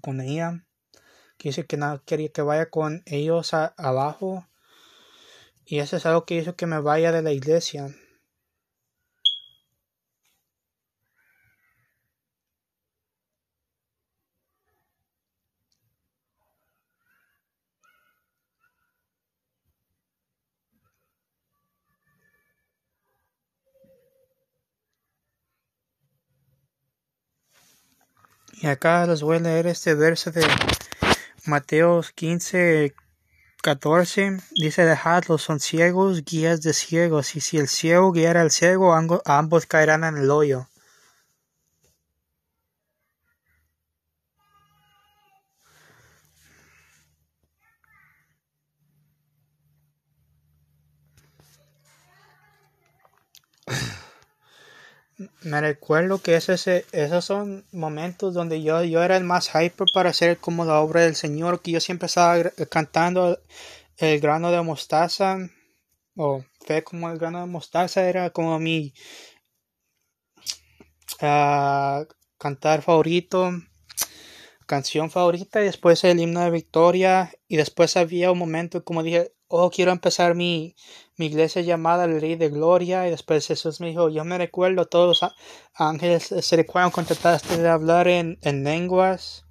Speaker 1: con ella, que que no quería que vaya con ellos abajo. Y eso es algo que hizo que me vaya de la iglesia. Y acá les voy a leer este verso de Mateo 15, 14. Dice, dejadlos, son ciegos, guías de ciegos, y si el ciego guiara al ciego, ambos caerán en el hoyo. Me recuerdo que esos son momentos donde yo, yo era el más hyper para hacer como la obra del Señor, que yo siempre estaba cantando el grano de mostaza, o fe como el grano de mostaza, era como mi uh, cantar favorito, canción favorita, y después el himno de victoria, y después había un momento, como dije, oh, quiero empezar mi, mi iglesia llamada el Rey de Gloria. Y después Jesús me dijo, yo me recuerdo, todos los ángeles se recuerdan cuando trataste de hablar en, en lenguas.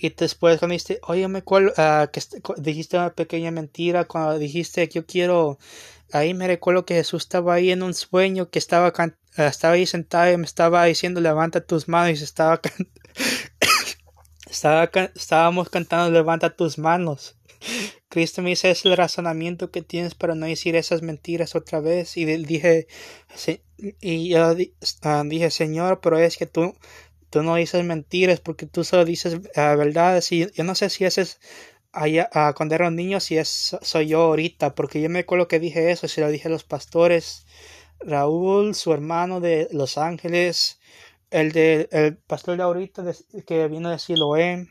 Speaker 1: Y después cuando dijiste, oye, me acuerdo uh, que dijiste una pequeña mentira, cuando dijiste que yo quiero, ahí me recuerdo que Jesús estaba ahí en un sueño, que estaba, uh, estaba ahí sentado y me estaba diciendo, levanta tus manos y estaba, estaba estábamos cantando, levanta tus manos. Cristo me dice, es el razonamiento que tienes para no decir esas mentiras otra vez. Y dije, y yo ah, dije, Señor, pero es que tú, tú no dices mentiras porque tú solo dices uh, verdades. Y yo no sé si ese es allá, uh, cuando era un niño, si es, soy yo ahorita, porque yo me acuerdo que dije eso, si lo dije a los pastores, Raúl, su hermano de Los Ángeles, el de el pastor de ahorita que vino de Siloé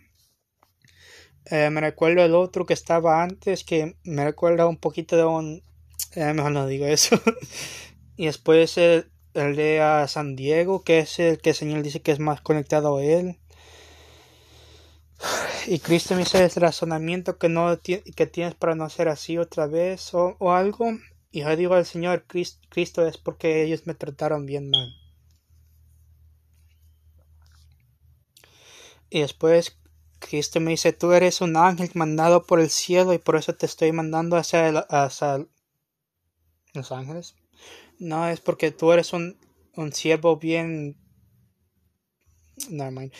Speaker 1: eh, me recuerdo el otro que estaba antes, que me recuerda un poquito de un... Eh, mejor no digo eso. y después el, el de San Diego, que es el que el Señor dice que es más conectado a Él. Y Cristo me dice el razonamiento que, no, que tienes para no ser así otra vez o, o algo. Y yo digo al Señor, Cristo es porque ellos me trataron bien mal. Y después Cristo me dice, tú eres un ángel mandado por el cielo y por eso te estoy mandando hacia, los ángeles. No, es porque tú eres un, un siervo bien... No, mind.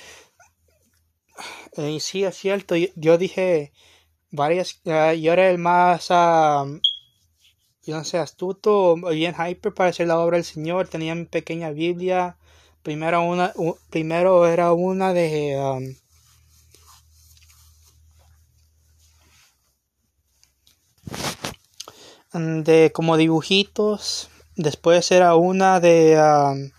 Speaker 1: Y sí, es cierto. Yo, dije varias... Uh, yo era el más... yo no sé, astuto, bien hyper para hacer la obra del Señor. Tenía mi pequeña Biblia. Primero, una, primero era una de... mm, de como dibujitos. Después era una de...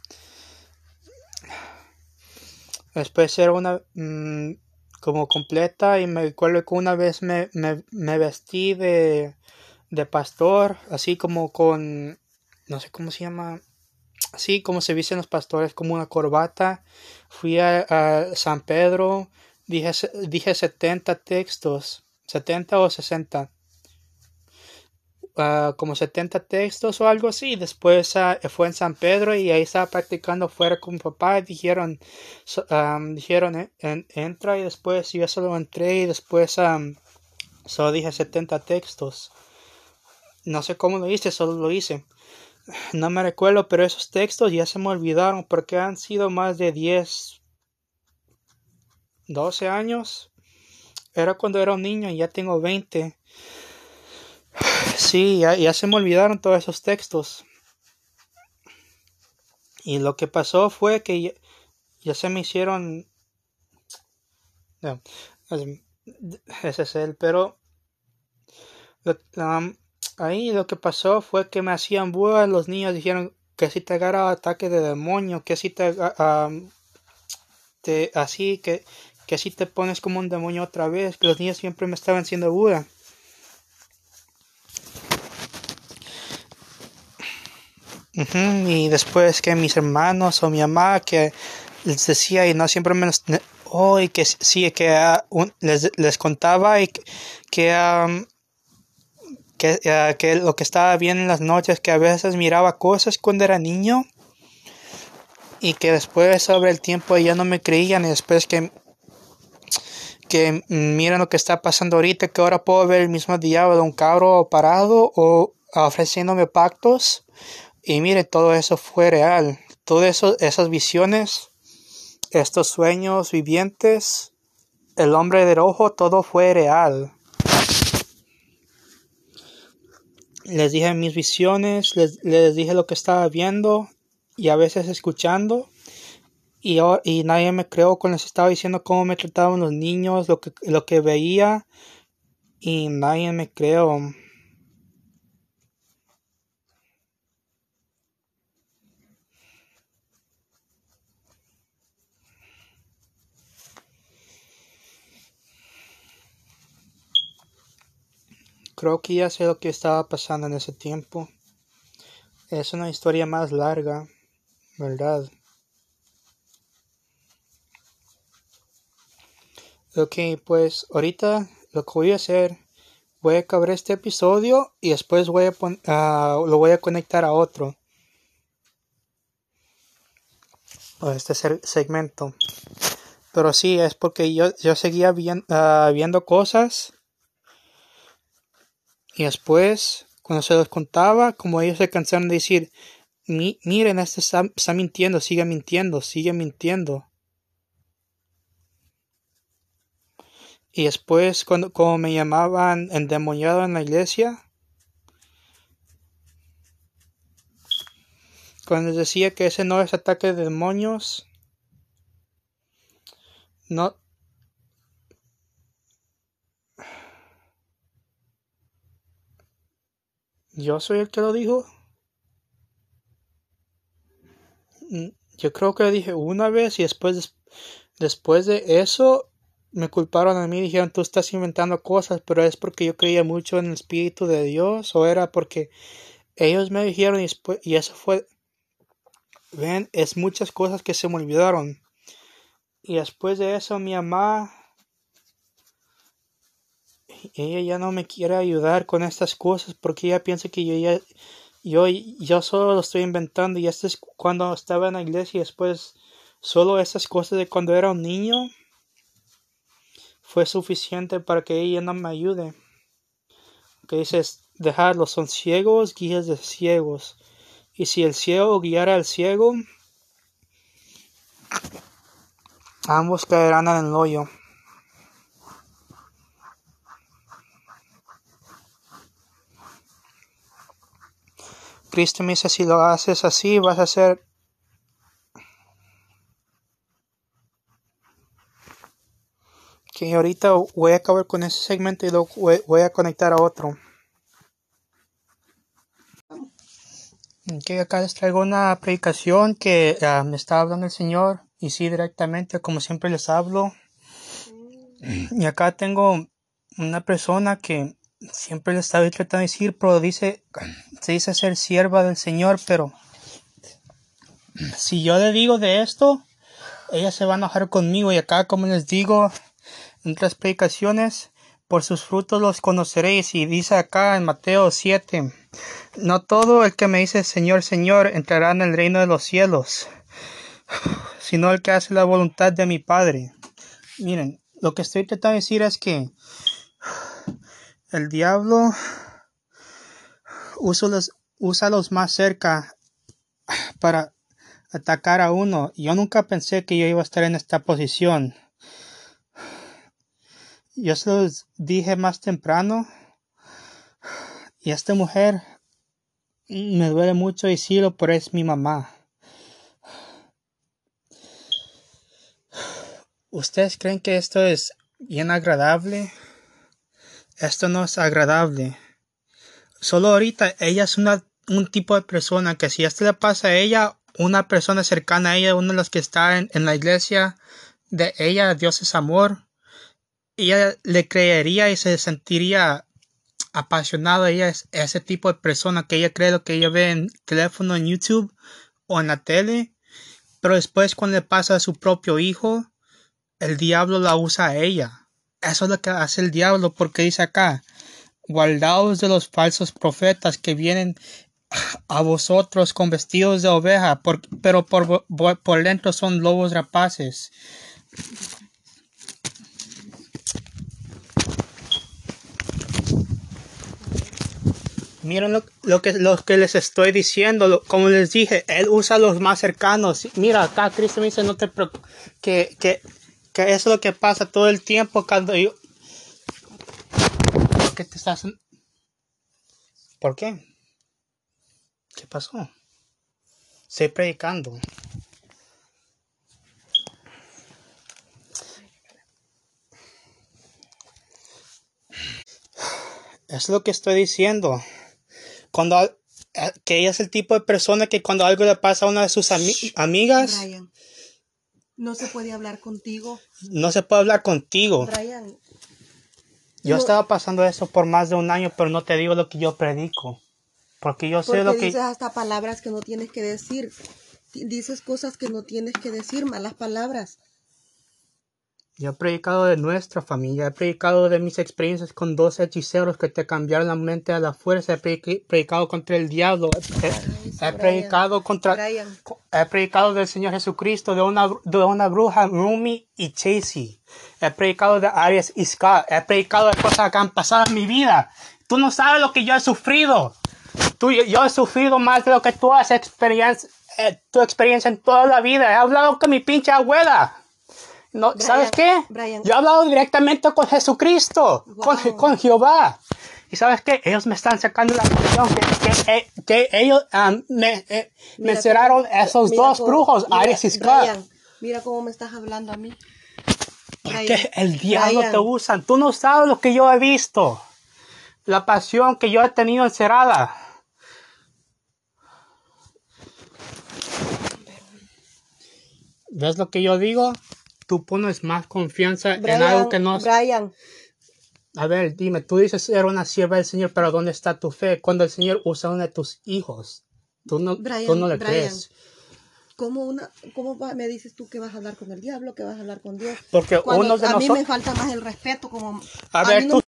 Speaker 1: Después era una mm, como completa y me acuerdo que una vez me, me, vestí de, de pastor, así como con... no sé cómo se llama así como se visten los pastores, como una corbata. Fui a, San Pedro, dije, dije 70 textos, 70 o 60. Ah, como 70 textos o algo así. Después uh, fue en San Pedro y ahí estaba practicando fuera con mi papá. Dijeron, dijeron entra y después yo solo entré y después solo dije 70 textos. No sé cómo lo hice, solo lo hice. No me recuerdo, pero esos textos ya se me olvidaron porque han sido más de 10, 12 años. Era cuando era un niño y ya tengo 20. Sí, ya, se me olvidaron todos esos textos. Y lo que pasó fue que ya, se me hicieron... ese es él, pero... Um, ahí lo que pasó fue que me hacían burlas, los niños dijeron que si te agarra ataque de demonio, que si te, te así, que, que si te pones como un demonio otra vez, que los niños siempre me estaban haciendo burla. Y después que mis hermanos o mi mamá que les decía y no siempre me oh, que sí que ah, les, les, contaba y que que, eh, que lo que estaba bien en las noches, que a veces miraba cosas cuando era niño y que después sobre el tiempo ya no me creían y después que que miren lo que está pasando ahorita, que ahora puedo ver el mismo diablo de un cabro parado o ofreciéndome pactos y mire, todo eso fue real, todas esas visiones, estos sueños vivientes, el hombre de rojo, todo fue real. les dije mis visiones, les, dije lo que estaba viendo y a veces escuchando. Y, y nadie me creó cuando les estaba diciendo cómo me trataban los niños, lo que, lo que veía. Y nadie me creó. Creo que ya sé lo que estaba pasando en ese tiempo. Es una historia más larga, ¿verdad? Ok, pues ahorita lo que voy a hacer, voy a acabar este episodio y después voy a uh, lo voy a conectar a otro. A este segmento. Pero sí, es porque yo, yo seguía uh, viendo cosas y después, cuando se los contaba, como ellos se cansaron de decir, miren, este está, mintiendo, sigue mintiendo, sigue mintiendo. Y después, cuando como me llamaban endemoniado en la iglesia, cuando les decía que ese no es ataque de demonios, no, ¿Yo soy el que lo dijo? Mm, yo creo que lo dije una vez y después, después de eso me culparon a mí dijeron tú estás inventando cosas, pero es porque yo creía mucho en el Espíritu de Dios o era porque ellos me dijeron y, y eso fue... Ven, es muchas cosas que se me olvidaron. Y después de eso mi mamá ella ya no me quiere ayudar con estas cosas porque ella piensa que yo ya yo, yo solo lo estoy inventando y esto es cuando estaba en la iglesia y después solo esas cosas de cuando era un niño fue suficiente para que ella no me ayude. Que dices, dejarlos, son ciegos, guías de ciegos. Y si el ciego guiara al ciego, ambos caerán en el hoyo. Cristo me dice, si lo haces así, vas a ser que ahorita voy a acabar con ese segmento y lo voy, a conectar a otro. Que acá les traigo una predicación que ah, me está hablando el Señor y sí directamente como siempre les hablo. Y acá tengo una persona que siempre le está tratando de decir, pero dice, se dice ser sierva del Señor, pero si yo le digo de esto, ella se va a enojar conmigo y acá como les digo en otras predicaciones, por sus frutos los conoceréis y dice acá en Mateo 7, no todo el que me dice Señor, Señor entrará en el reino de los cielos, sino el que hace la voluntad de mi Padre. Miren, lo que estoy tratando de decir es que el diablo usa los, más cerca para atacar a uno. Yo nunca pensé que yo iba a estar en esta posición. Yo se los dije más temprano. Y esta mujer me duele mucho decirlo, pero es mi mamá. ¿Ustedes creen que esto es bien agradable? Esto no es agradable. Solo ahorita ella es una, un tipo de persona que si esto le pasa a ella, una persona cercana a ella, uno de los que está en, en la iglesia de ella, Dios es amor, ella le creería y se sentiría apasionada. Ella es ese tipo de persona que ella cree lo que ella ve en teléfono, en YouTube o en la tele. Pero después cuando le pasa a su propio hijo, el diablo la usa a ella. Eso es lo que hace el diablo porque dice acá, guardaos de los falsos profetas que vienen a vosotros con vestidos de oveja, pero por, por dentro son lobos rapaces. Miren lo, que, lo que les estoy diciendo, como les dije, él usa los más cercanos. Mira, acá Cristo me dice, no te que, que, eso es lo que pasa todo el tiempo cuando yo... ¿Por qué te estás... ¿Por qué? ¿Qué pasó? Estoy predicando. Es lo que estoy diciendo cuando eh, que ella es el tipo de persona que cuando algo le pasa a una de sus amigas
Speaker 2: no se puede hablar contigo.
Speaker 1: No se puede hablar contigo. Brian, yo estaba pasando eso por más de un año, pero no te digo lo que yo predico. Porque yo sé lo que...
Speaker 2: dices hasta palabras que no tienes que decir. Dices cosas que no tienes que decir, malas palabras.
Speaker 1: Yo he predicado de nuestra familia, he predicado de mis experiencias con dos hechiceros que te cambiaron la mente a la fuerza, he predicado contra el diablo, he, predicado contra, he predicado del Señor Jesucristo, de una, de una bruja, Rumi y Chasey, he predicado de Arias y Scott, he predicado de cosas que han pasado en mi vida. Tú no sabes lo que yo he sufrido. Tú, yo he sufrido más de lo que tú has experiencia, eh, tu experiencia en toda la vida. He hablado con mi pinche abuela. No, ¿Sabes qué? Yo he hablado directamente con Jesucristo, con, Jehová. Y sabes qué? Ellos me están sacando la atención que, que, ellos um, me, eh, esos dos brujos, Aries y Scott.
Speaker 2: Mira cómo me estás hablando a mí.
Speaker 1: Porque el diablo te usa. Tú no sabes lo que yo he visto. La pasión que yo he tenido encerrada. ¿Ves lo que yo digo? Tú pones más confianza en algo que no...
Speaker 2: Brian.
Speaker 1: A ver, dime, tú dices ser una sierva del Señor, pero ¿dónde está tu fe? Cuando el Señor usa a uno de tus hijos, tú no, tú no le crees.
Speaker 2: ¿Cómo, una, ¿Cómo me dices tú que vas a hablar con el diablo, que vas a hablar con Dios?
Speaker 1: Porque uno de
Speaker 2: a mí me falta más el respeto como...
Speaker 1: A, ver, tú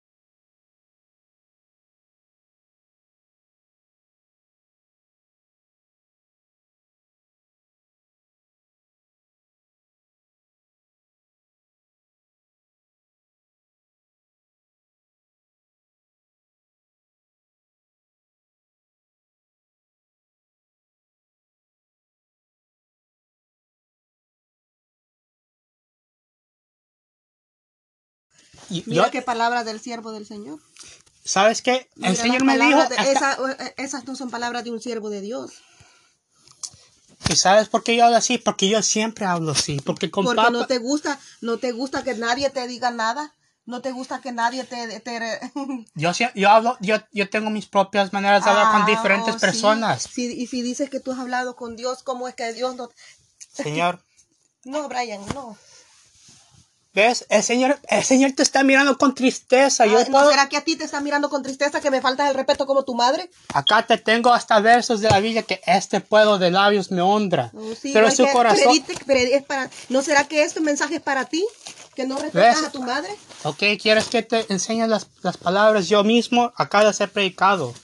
Speaker 2: Mira qué palabra del siervo del Señor.
Speaker 1: ¿Sabes qué? El Señor me dijo...
Speaker 2: Eh, esas no son palabras de un siervo de Dios.
Speaker 1: ¿Y sabes por qué yo hablo así? Porque yo siempre hablo así. Porque, con
Speaker 2: porque no te gusta, no te gusta que nadie te diga nada. No te gusta que nadie te... te...
Speaker 1: Yo, yo hablo, yo, yo tengo mis propias maneras de hablar con
Speaker 2: Ah,
Speaker 1: diferentes
Speaker 2: oh, sí.
Speaker 1: personas.
Speaker 2: Sí, y si dices que tú has hablado con Dios, ¿cómo es que Dios no...
Speaker 1: Señor,
Speaker 2: No, Brian, no.
Speaker 1: ¿Ves? El Señor, el Señor te está mirando con tristeza. Yo
Speaker 2: ¿No
Speaker 1: puedo-
Speaker 2: será que a ti te está mirando con tristeza que me faltas el respeto como tu madre?
Speaker 1: Acá te tengo hasta versos de la Biblia que este pueblo de labios me honra.
Speaker 2: Sí,
Speaker 1: pero
Speaker 2: no
Speaker 1: su corazón...
Speaker 2: predite- es para, ¿No será que este mensaje es para ti? ¿Que no respetas
Speaker 1: ¿Ves?
Speaker 2: a tu madre?
Speaker 1: Ok, ¿quieres que te enseñe las, las palabras? Yo mismo acá las he predicado.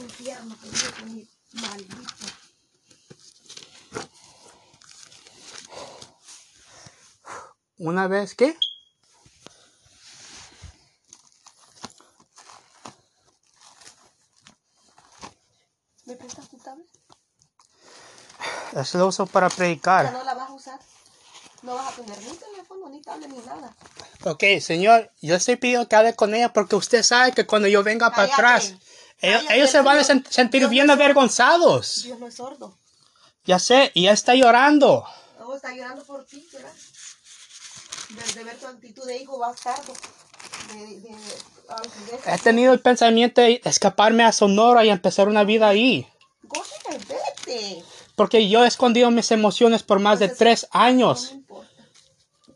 Speaker 2: Infierno, maldito.
Speaker 1: Una vez, ¿qué?
Speaker 2: ¿Me prestas tu tablet?
Speaker 1: Eso lo uso para
Speaker 2: Ya
Speaker 1: predicar.
Speaker 2: no la vas a usar. No vas a tener ni teléfono, ni tablet, ni nada.
Speaker 1: Ok, señor, yo estoy pidiendo que hable con ella porque usted sabe que cuando yo venga para atrás, ellos, se van a sen- sentir
Speaker 2: Dios
Speaker 1: bien
Speaker 2: no
Speaker 1: avergonzados.
Speaker 2: Dios no es sordo.
Speaker 1: Ya sé, y ella está llorando.
Speaker 2: No, está llorando por ti, ¿verdad? De, de ver tu actitud de hijo bastardo. De, de,
Speaker 1: He tenido el pensamiento de escaparme a Sonora y empezar una vida ahí.
Speaker 2: Gózate, vete.
Speaker 1: Porque yo he escondido mis emociones por más de tres
Speaker 2: No
Speaker 1: años.
Speaker 2: importa.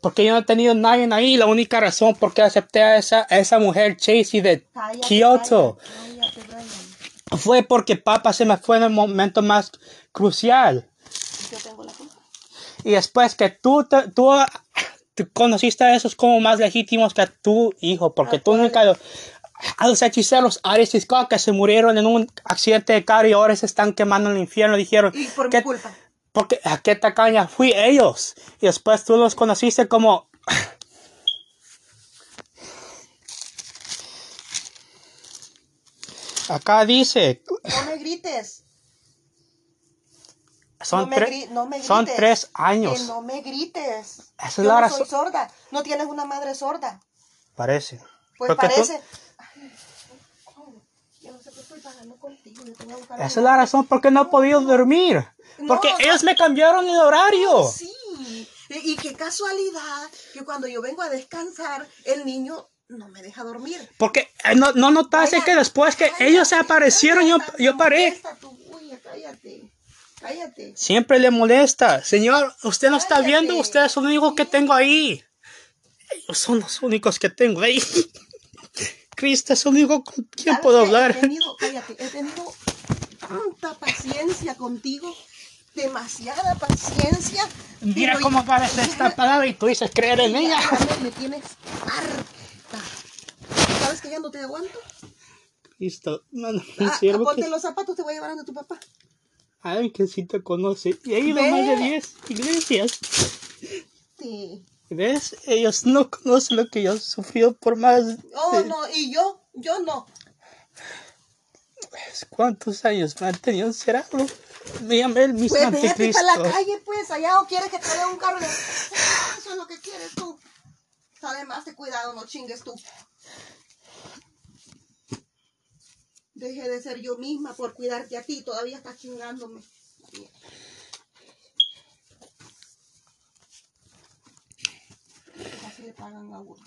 Speaker 1: Porque yo no he tenido nadie ahí. La única razón por qué acepté a esa, a esa mujer Chasey de
Speaker 2: Cállate,
Speaker 1: Kyoto
Speaker 2: cállate, cállate, Brian.
Speaker 1: fue porque papá se me fue en el momento más crucial.
Speaker 2: Yo tengo la culpa.
Speaker 1: Y después que tú, te- tú, tú conociste a esos como más legítimos que a tu hijo. Porque
Speaker 2: Ah,
Speaker 1: tú nunca... lo- A los hechiceros Aries y Scott que se murieron en un accidente de carro y ahora se están quemando en el infierno. Dijeron
Speaker 2: Y por mi culpa.
Speaker 1: Porque a qué tacaña fui ellos. Y después tú los conociste como. Acá dice.
Speaker 2: No me grites.
Speaker 1: Son,
Speaker 2: no, me
Speaker 1: tre-
Speaker 2: gri- no me grites.
Speaker 1: son tres
Speaker 2: Que
Speaker 1: años.
Speaker 2: no me grites.
Speaker 1: Esa es
Speaker 2: Yo
Speaker 1: la
Speaker 2: no soy
Speaker 1: razón.
Speaker 2: sorda. No tienes una madre sorda.
Speaker 1: Parece.
Speaker 2: Pues
Speaker 1: Porque tú-
Speaker 2: parece. Ay, Yo no sé qué estoy pagando contigo. Yo tengo que buscar
Speaker 1: esa es la razón por qué no he podido dormir. Porque
Speaker 2: No,
Speaker 1: ellos me cambiaron el horario.
Speaker 2: Sí. Y, y qué casualidad que cuando yo vengo a descansar, el niño no me deja dormir.
Speaker 1: Porque eh, no, no notaste que después que
Speaker 2: cállate,
Speaker 1: ellos se aparecieron, yo,
Speaker 2: cállate,
Speaker 1: yo paré.
Speaker 2: tu bulla, Cállate. Cállate.
Speaker 1: Siempre le molesta. Señor, usted no está viendo, usted es el único que tengo ahí. Ellos son los únicos que tengo ahí. Cristo es el único con quien
Speaker 2: ¿Sabes
Speaker 1: puedo hablar.
Speaker 2: He tenido, cállate, he tenido tanta paciencia contigo, demasiada paciencia.
Speaker 1: Mira
Speaker 2: pero
Speaker 1: cómo parece esta palabra y tú dices creer en ella.
Speaker 2: me, tienes harta. ¿Sabes que ya no te aguanto?
Speaker 1: Cristo, no, no,
Speaker 2: Ah,
Speaker 1: siervo
Speaker 2: ponte
Speaker 1: que,
Speaker 2: los zapatos, te voy a llevar a tu papá.
Speaker 1: Alguien que sí te conoce. Y he ido
Speaker 2: Ve.
Speaker 1: a más de 10 iglesias.
Speaker 2: Sí.
Speaker 1: ¿Ves? Ellos no conocen lo que yo he sufrido por más
Speaker 2: Oh,
Speaker 1: de
Speaker 2: no, y yo, yo no.
Speaker 1: cuántos años me han tenido encerrado. Me llamé el mismo
Speaker 2: Pues vete para la calle, pues, allá, o quieres que te dé un carro. Eso es lo que quieres tú. Además, de cuidado, no chingues tú. Deje de ser yo misma por cuidarte a ti, todavía estás chingándome. Así le pagan a uno.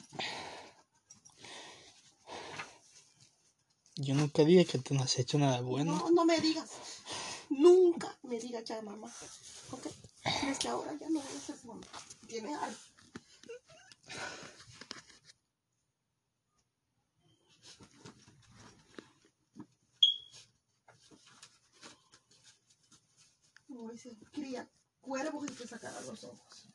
Speaker 1: Yo nunca dije que tú no has hecho nada bueno.
Speaker 2: No, no me digas. Nunca me digas ya, mamá. ¿Ok? Desde ahora ya no voy a ser. Tienes algo. Dice, cría cuervos y te sacará los ojos.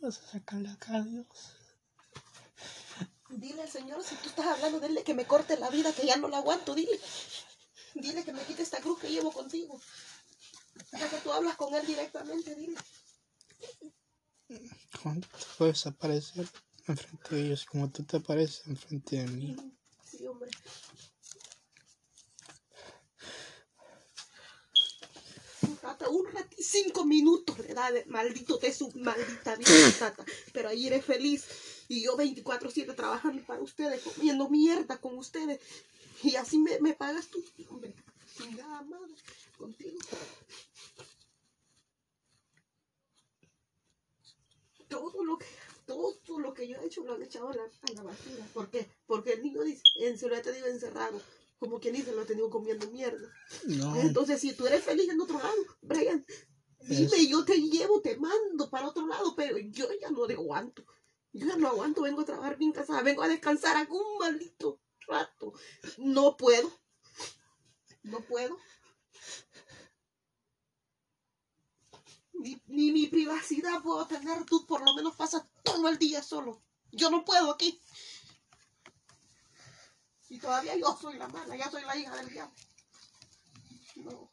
Speaker 1: Vas a sacarle acá, Dios.
Speaker 2: Dile al Señor, si tú estás hablando, dile que me corte la vida, que ya no la aguanto, dile. Dile que me quite esta cruz que llevo contigo. Ya que tú hablas con Él directamente, dile.
Speaker 1: ¿Cuándo te puedes aparecer enfrente de ellos como tú te apareces enfrente de mí?
Speaker 2: Sí, hombre. Un rato, un ratito cinco minutos le da de maldito de su maldita vida, tata. Pero ahí eres feliz. Y yo 24-7 trabajando para ustedes, comiendo mierda con ustedes. Y así me, me pagas tú, hombre. Chingada madre, contigo. Todo lo que todo lo que yo he hecho lo han echado a la, a la basura. ¿Por qué? Porque el niño dice, en se lo he tenido encerrado. Como quien dice, lo he tenido comiendo mierda.
Speaker 1: No,
Speaker 2: Entonces, si tú eres feliz en otro lado, Brian, dime,
Speaker 1: Es-
Speaker 2: yo te llevo, te mando para otro lado, pero yo ya no aguanto. Yo ya no aguanto, vengo a trabajar bien casada, vengo a descansar algún maldito rato. No puedo. No puedo. Ni, ni mi privacidad puedo tener. Tú por lo menos pasas todo el día solo. Yo no puedo aquí. Y todavía yo soy la mala, ya soy la hija del diablo. No.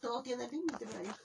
Speaker 2: Todo tiene límite, Brian.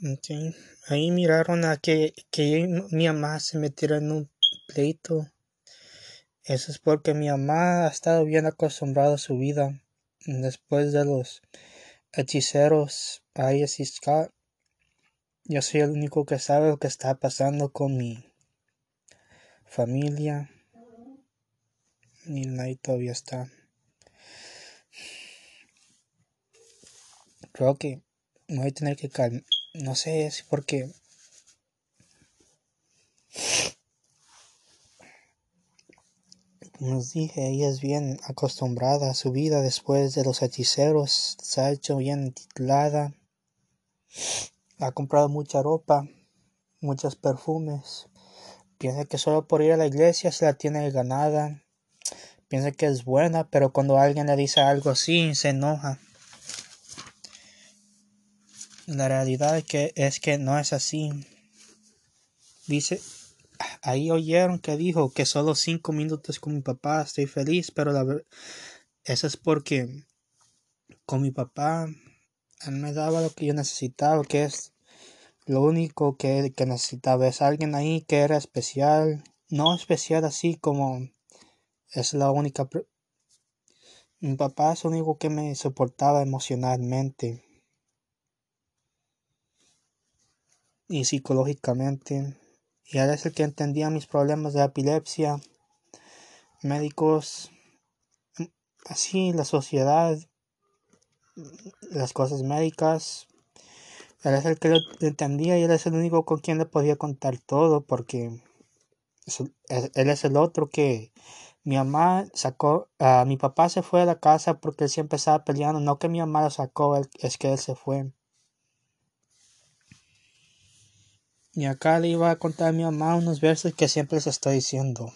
Speaker 1: Sí, Ahí miraron a que, que mi mamá se metieron en un pleito. Eso es porque mi mamá ha estado bien acostumbrada a su vida. Después de los hechiceros, Ayes y Scott, yo soy el único que sabe lo que está pasando con mi familia. Y nadie todavía está. Creo que me voy a tener que calmar. No sé, es porque Como les dije, ella es bien acostumbrada a su vida después de los hechiceros. Se ha hecho bien titulada. Ha comprado mucha ropa, muchos perfumes. Piensa que solo por ir a la iglesia se la tiene ganada. Piensa que es buena, pero cuando alguien le dice algo así, se enoja. La realidad es que, es que no es así. Dice, ahí oyeron que dijo que solo cinco minutos con mi papá estoy feliz, pero la eso es porque con mi papá él me daba lo que yo necesitaba, que es lo único que, que necesitaba, es alguien ahí que era especial, no especial así como es la única. Mi papá es el único que me soportaba emocionalmente y psicológicamente. Y él es el que entendía mis problemas de epilepsia, médicos, así la sociedad, las cosas médicas. Él es el que lo entendía y él es el único con quien le podía contar todo porque él es el otro que mi mamá sacó, ah, mi papá se fue de la casa porque él siempre estaba peleando, no que mi mamá lo sacó, es que él se fue. Y acá le iba a contar a mi mamá unos versos que siempre les estoy diciendo.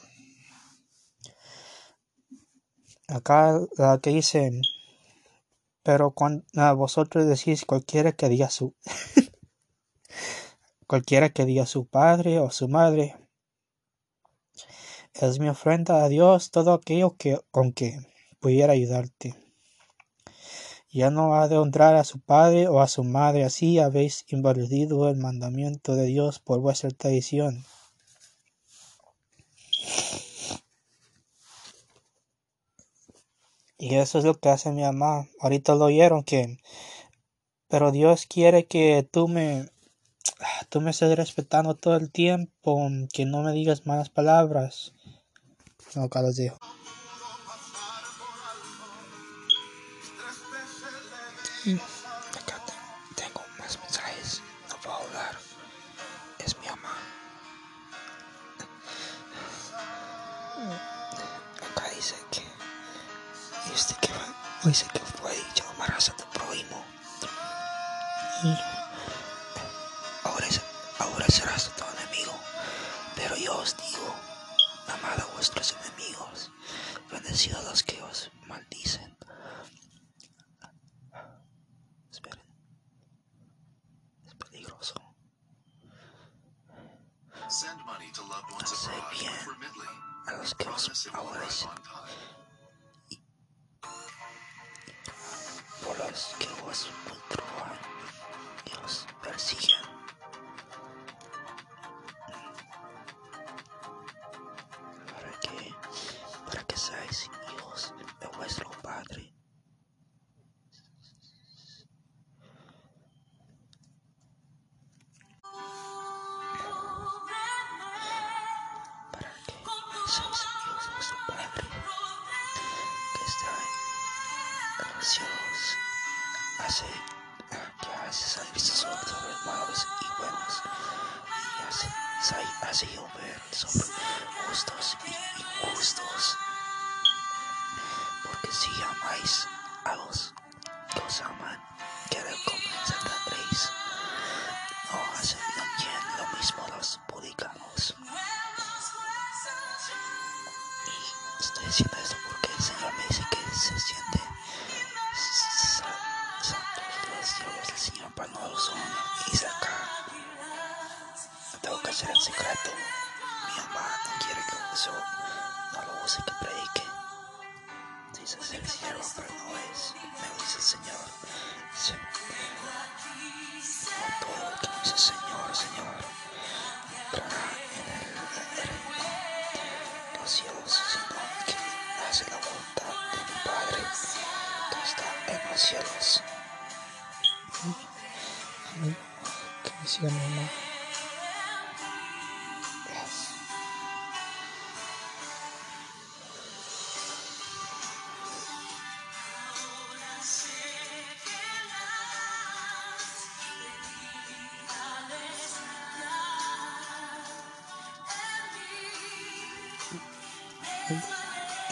Speaker 1: Acá la que dice, pero cuando vosotros decís cualquiera que diga su cualquiera que diga su padre o su madre es mi ofrenda a Dios todo aquello que con que pudiera ayudarte. Ya no ha de honrar a su padre o a su madre, así habéis invalidado el mandamiento de Dios por vuestra tradición. Y eso es lo que hace mi mamá. Ahorita lo oyeron que... Pero Dios quiere que tú me... Tú me estés respetando todo el tiempo, que no me digas malas palabras. No, acá los acá tengo más mensajes. No puedo hablar. Es mi mamá. Acá dice que este que dice que fue dicho embarazo de prójimo. Y ahora, ahora serás tu enemigo. Pero yo os digo, amad a vuestros enemigos, bendecid a los que os maldicen. A los que os aborrecen. por los que os perturban y os persiguen.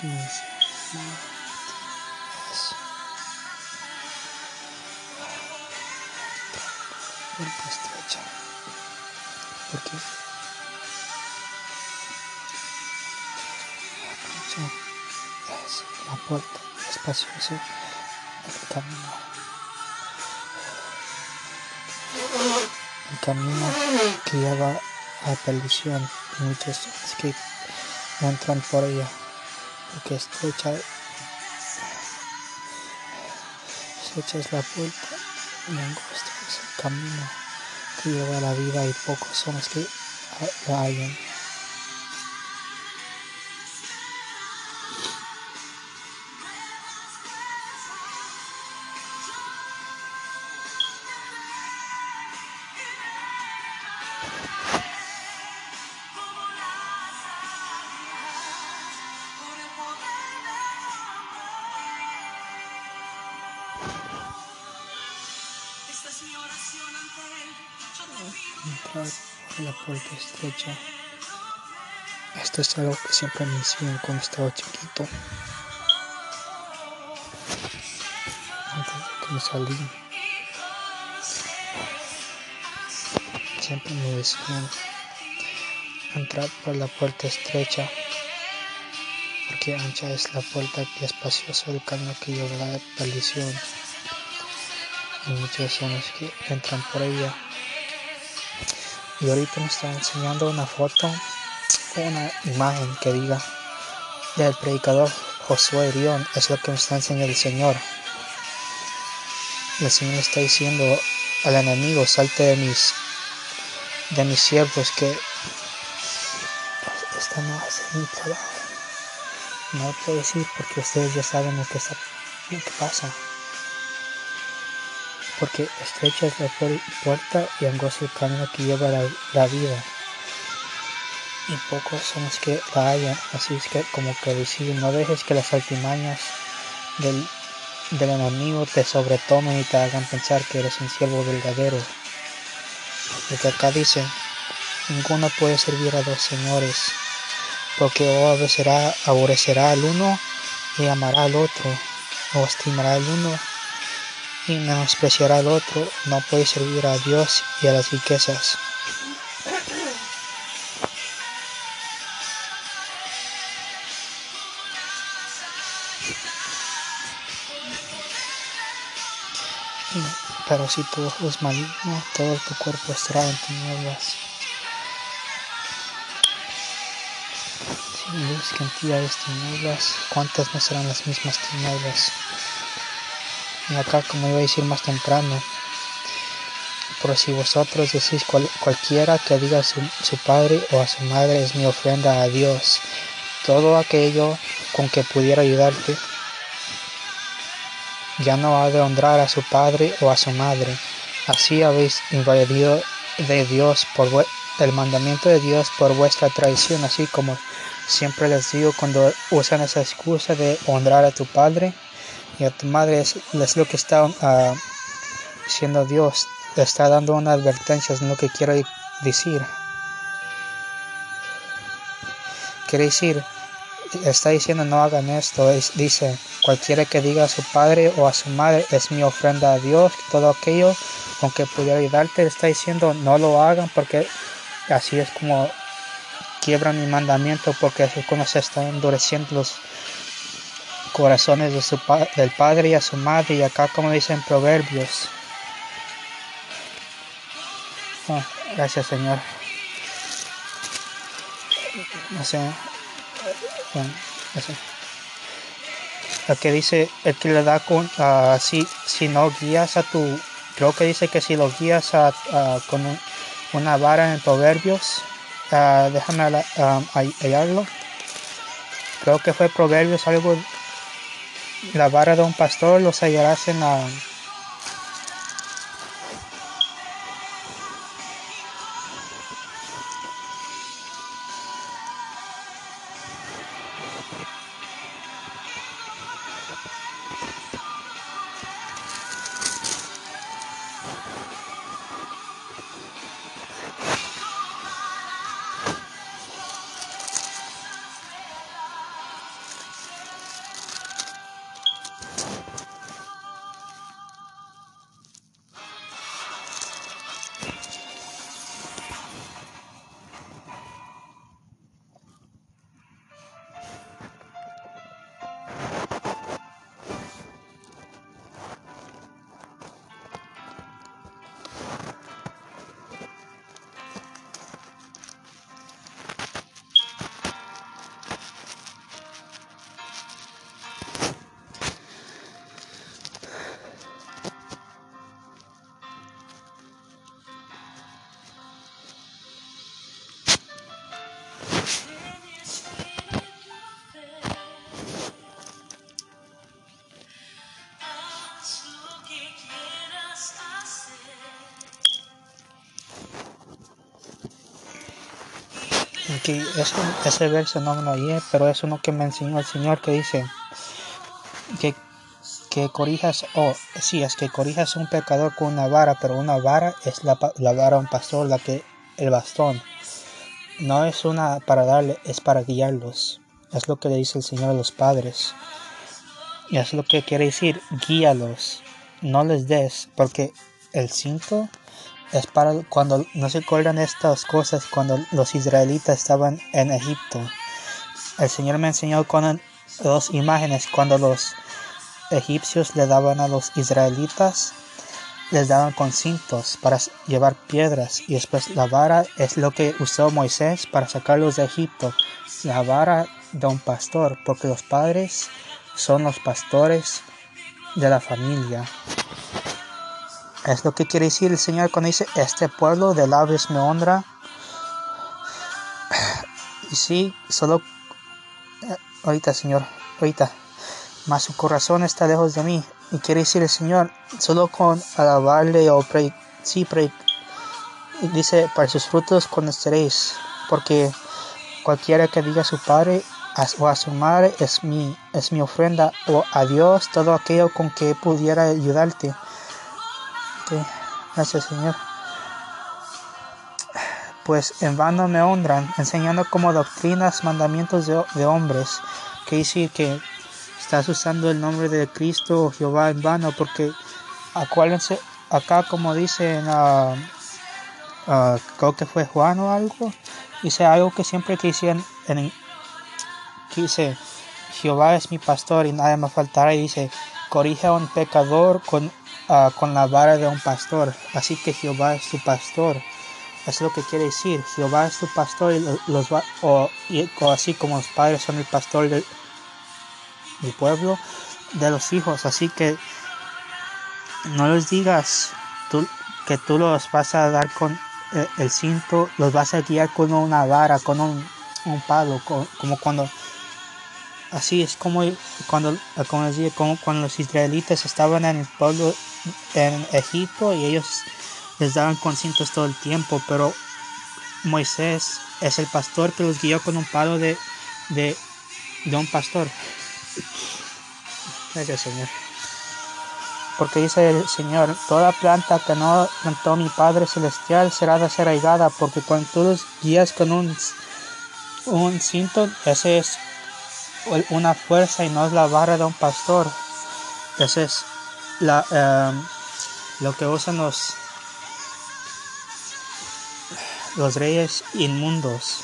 Speaker 1: Que me decía mamá eso puerta estrecha porque estrecha es la puerta espaciosa del camino el camino que lleva a perdición y muchos que entran por ella porque estrecha estrecha es la puerta y angosta es el camino que lleva la vida y pocos son los que la hallan entrar por la puerta estrecha. Esto es algo que siempre me decían cuando estaba chiquito. Antes de que me salí. Siempre me decían entrar por la puerta estrecha. Porque ancha es la puerta y espacioso el camino que lleva a la perdición. Y muchos son los que entran por ella. Y ahorita me está enseñando una foto, una imagen que diga del predicador Josué Irión. Es lo que me está enseñando el Señor. el Señor está diciendo al enemigo, salte de mis, de mis siervos que esta no hace mi trabajo. No puedo decir porque ustedes ya saben lo que, pasa. Porque estrecha es la puerta y angosto el camino que lleva la, vida. Y pocos son los que la. Así es que como que decir, no dejes que las altimañas del, del enemigo te sobretomen y te hagan pensar que eres un siervo verdadero. Porque acá dice, ninguno puede servir a dos señores, porque o aborrecerá, al uno y amará al otro, o estimará al uno y menospreciará al otro, no puede servir a Dios y a las riquezas. Pero si ojo es maligno, todo tu cuerpo estará en tinieblas. Ti hay tinieblas, ¿cuántas no serán las mismas tinieblas? Y acá, como iba a decir más temprano, por si vosotros decís cualquiera que diga a su, su padre o a su madre es mi ofrenda a Dios, todo aquello con que pudiera ayudarte, ya no ha de honrar a su padre o a su madre. Así habéis invadido de Dios por el mandamiento de Dios por vuestra traición, así como siempre les digo cuando usan esa excusa de honrar a tu padre y a tu madre es, lo que está uh, diciendo Dios, te está dando una advertencia, es lo que quiero decir. Quiere decir, está diciendo no hagan esto, es, dice, cualquiera que diga a su padre o a su madre es mi ofrenda a Dios, todo aquello con que pudiera ayudarte, está diciendo no lo hagan porque así es como quiebran mi mandamiento porque es como se están endureciendo los corazones de su, del padre y a su madre y acá como dicen proverbios. Oh, gracias Señor. No sé. Bueno, dice el que le da con uh, si, no guías a tu creo que dice que si lo guías a, uh, con un, una vara en proverbios uh, déjame hallarlo creo que fue proverbios algo. La vara de un pastor los hallarás en la ese, verso no me lo oí, pero es uno que me enseñó el Señor que dice que, que corrijas, o oh, sí, es que corrijas un pecador con una vara, pero una vara es la, la vara un pastor, la que el bastón. No es una para darle, es para guiarlos. Es lo que le dice el Señor a los padres. Y es lo que quiere decir, guíalos, no les des, porque el cinto es para cuando no se acuerdan estas cosas cuando los israelitas estaban en Egipto. El Señor me enseñó con dos imágenes. Cuando los egipcios le daban a los israelitas les daban con cintos para llevar piedras. Y después la vara es lo que usó Moisés para sacarlos de Egipto. La vara de un pastor porque los padres son los pastores de la familia Es lo que quiere decir el Señor cuando dice, este pueblo de labios me honra. Y sí, solo... eh, ahorita, Señor, ahorita. Más su corazón está lejos de mí. Y quiere decir el Señor, solo con alabarle o pre... Sí, pre... y dice, para sus frutos conoceréis. Porque cualquiera que diga a su padre o a su madre es mi, es mi ofrenda. O a Dios todo aquello con que pudiera ayudarte. Ok, Gracias, Señor. Pues en vano me honran, enseñando como doctrinas mandamientos de, hombres. Que decir que estás usando el nombre de Cristo o Jehová en vano, porque acuérdense, acá como dice ah, creo que fue Juan o algo, dice algo que siempre dicen en, que dice Jehová es mi pastor y nada me faltará y dice corrige a un pecador con, ah, con la vara de un pastor. Así que Jehová es tu pastor. Es lo que quiere decir. Jehová es tu pastor y lo- los va, o, y- así como los padres son el pastor del, pueblo de los hijos. Así que no les digas tú, que tú los vas a dar con eh, el cinto los vas a guiar con una vara con un, un palo co- como cuando así es como cuando como cuando los israelitas estaban en el pueblo en Egipto y ellos les daban con cintos todo el tiempo pero Moisés es el pastor que los guió con un palo de de, de un pastor. Gracias señor. Porque dice el Señor, toda planta que no plantó mi Padre Celestial será desarraigada, porque cuando tú los guías con un, un cinto, ese es una fuerza y no es la vara de un pastor. Ese es la, em, lo que usan los, los reyes inmundos.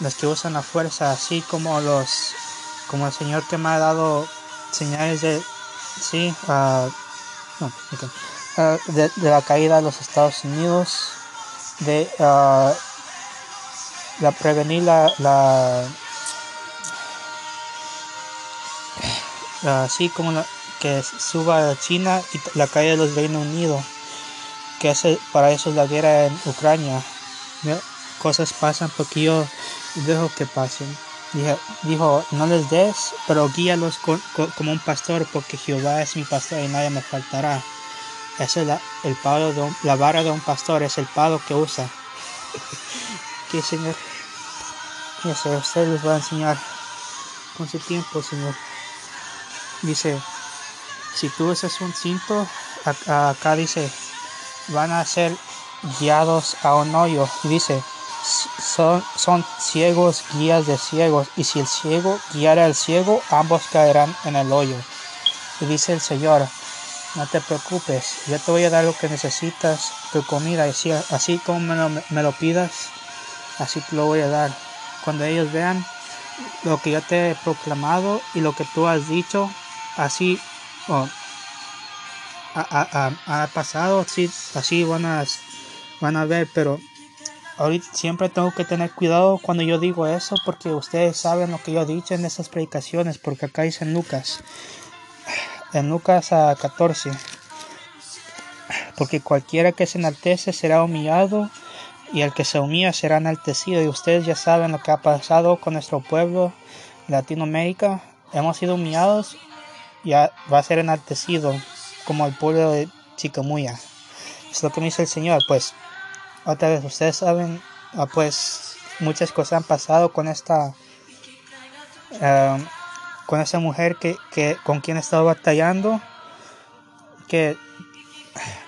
Speaker 1: Los que usan la fuerza, así como los, como el Señor que me ha dado señales de, sí, de, de la caída de los Estados Unidos, de ah, la prevenir la, la así como la, que suba a China y la caída de los Reino Unido, que ese, para eso es la guerra en Ucrania. Cosas pasan porque yo dejo que pasen. Dije- dijo, no les des, pero guíalos como un pastor, porque Jehová es mi pastor y nadie me faltará. Ese es la, el palo de un- la vara de un pastor, es el palo que usa. que Señor, sé, usted les va a enseñar con su tiempo, Señor. Dice, si tú usas un cinto, acá dice, van a ser guiados a un hoyo. Y dice, "S- son, son ciegos guías de ciegos. Y si el ciego guiara al ciego, ambos caerán en el hoyo. Y dice el Señor, no te preocupes, yo te voy a dar lo que necesitas, tu comida. Y así, así como me lo, me lo pidas, así te lo voy a dar. Cuando ellos vean lo que yo te he proclamado y lo que tú has dicho, así oh, pasado, sí, así van a, van a ver, pero ahorita siempre tengo que tener cuidado cuando yo digo eso, porque ustedes saben lo que yo he dicho en esas predicaciones, porque acá dice en Lucas, en Lucas a 14, porque cualquiera que se enaltece será humillado y el que se humilla será enaltecido. Y ustedes ya saben lo que ha pasado con nuestro pueblo Latinoamérica. Hemos sido humillados ya va a ser enaltecido como el pueblo de Chicamuya. Es lo que me dice el Señor. Pues, otra vez, ustedes saben, ah, pues, muchas cosas han pasado con esta, ah, con esa mujer que, que con quien he estado batallando, que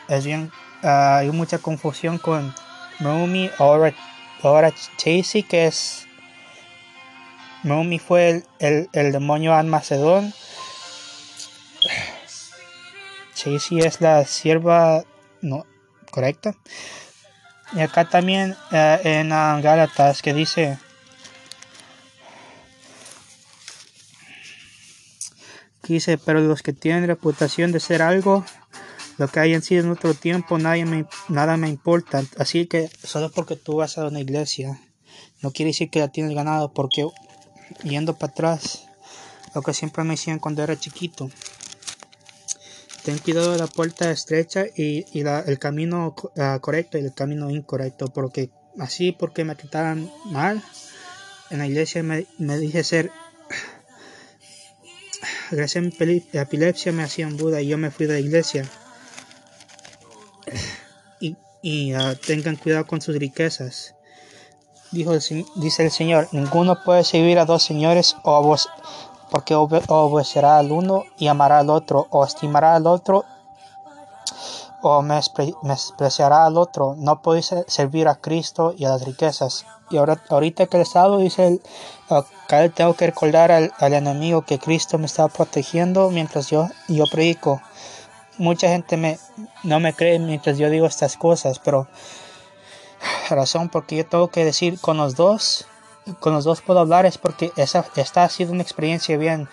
Speaker 1: es bien, ah, hay mucha confusión con Naomi, ahora, ahora Chasey, que es, Naomi fue el, el, el demonio Almacedón, Chasey es la sierva no correcta. Y acá también eh, en ah, Gálatas que dice dice, pero los que tienen reputación de ser algo, lo que hayan sido en otro tiempo, nadie me, nada me importa. Así que solo porque tú vas a una iglesia, no quiere decir que la tienes ganado, porque yendo para atrás, lo que siempre me decían cuando era chiquito, ten cuidado de la puerta estrecha y, el camino ah, correcto y el camino incorrecto, porque así porque me trataban mal en la iglesia me, me dije ser gracias a mi epilepsia me hacían Buda y yo me fui de la iglesia. Y, ah, tengan cuidado con sus riquezas. Dijo dice el Señor ninguno puede servir a dos señores o a vos porque obe- obedecerá al uno y amará al otro, o estimará al otro o menospreciará al otro. No podéis ser- servir a Cristo y a las riquezas. Y ahora, ahorita que el Estado dice, el, acá tengo que recordar al, al enemigo que Cristo me está protegiendo mientras yo, yo predico. Mucha gente me, no me cree mientras yo digo estas cosas, pero razón porque yo tengo que decir con los dos, con los dos puedo hablar es porque esa, esta ha sido una experiencia bien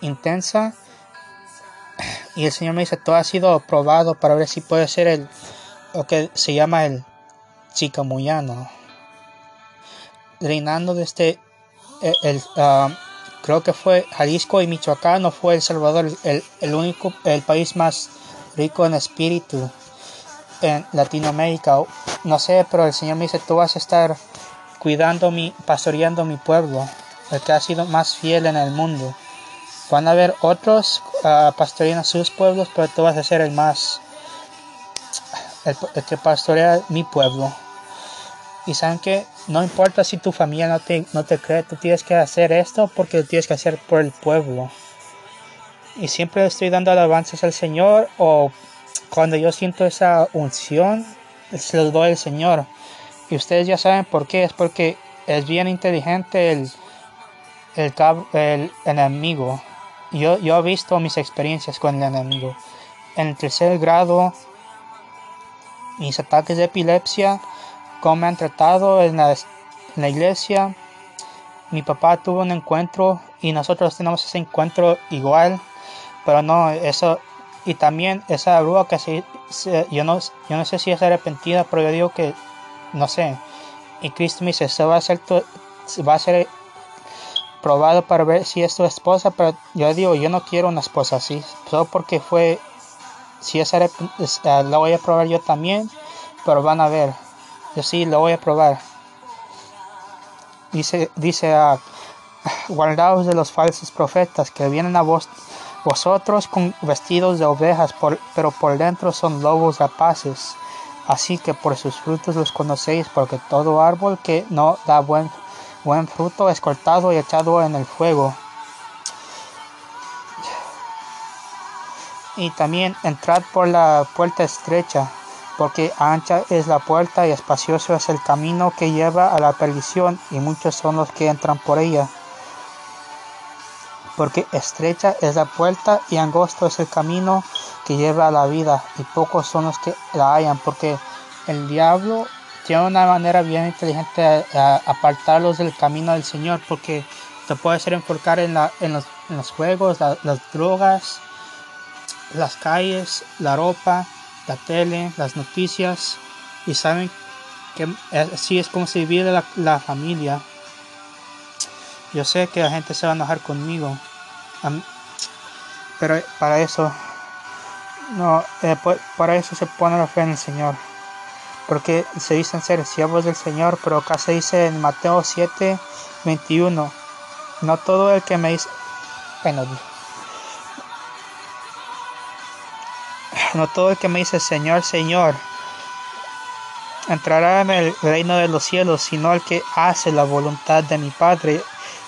Speaker 1: intensa y el Señor me dice, todo ha sido probado para ver si puede ser el, lo que se llama el chicamuyano. Reinando desde el, el, ah, creo que fue Jalisco y Michoacán, o fue El Salvador, el, el único, el país más rico en espíritu en Latinoamérica. No sé, pero el Señor me dice, tú vas a estar cuidando mi, pastoreando mi pueblo, el que ha sido más fiel en el mundo. Van a haber otros uh, pastoreando sus pueblos, pero tú vas a ser el más, el, que pastorea mi pueblo. Y saben que no importa si tu familia no te, no te cree, tú tienes que hacer esto porque lo tienes que hacer por el pueblo. Y siempre estoy dando alabanzas al Señor o cuando yo siento esa unción, se los doy al Señor. Y ustedes ya saben por qué, es porque es bien inteligente el, el, enemigo. Yo, yo he visto mis experiencias con el enemigo. En el tercer grado, mis ataques de epilepsia, cómo me han tratado en la, en la iglesia. Mi papá tuvo un encuentro y nosotros tenemos ese encuentro igual, pero no, eso, y también esa bruja que se, se, yo, no, yo no sé si es arrepentida, pero yo digo que, no sé, y Cristo me dice, eso va a ser, tu, va a ser probado para ver si es tu esposa, pero yo digo, yo no quiero una esposa así, solo porque fue, si es, uh, la voy a probar yo también, pero van a ver, yo sí lo voy a probar. Dice, dice, uh, guardaos de los falsos profetas que vienen a vos, vosotros con vestidos de ovejas, por, pero por dentro son lobos rapaces. Así que por sus frutos los conocéis, porque todo árbol que no da buen buen fruto es cortado y echado en el fuego. Y también entrad por la puerta estrecha, porque ancha es la puerta y espacioso es el camino que lleva a la perdición, y muchos son los que entran por ella. Porque estrecha es la puerta y angosto es el camino que lleva a la vida, y pocos son los que la hallan, porque el diablo tiene una manera bien inteligente de apartarlos del camino del Señor porque te puede hacer enfocar en, los, juegos, la, las drogas, las calles, la ropa, la tele, las noticias y saben que así es como se la, la familia. Yo sé que la gente se va a enojar conmigo, pero para eso, no, eh, para eso se pone la fe en el Señor porque se dicen ser siervos del Señor, pero acá se dice en Mateo 7, 21, no todo el que me dice, bueno, no todo el que me dice Señor, Señor, entrará en el reino de los cielos, sino el que hace la voluntad de mi Padre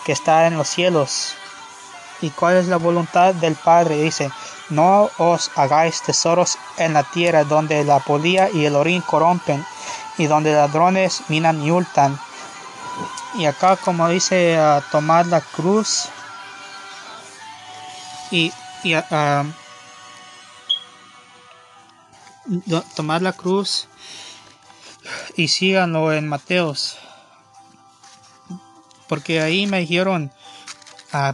Speaker 1: que está en los cielos. ¿Y cuál es la voluntad del Padre? Dice, no os hagáis tesoros en la tierra donde la polilla y el orín corrompen y donde ladrones minan y hurtan. Y acá como dice, uh, tomad la cruz y, y uh, tomad la cruz y síganlo en Mateos. Porque ahí me dijeron,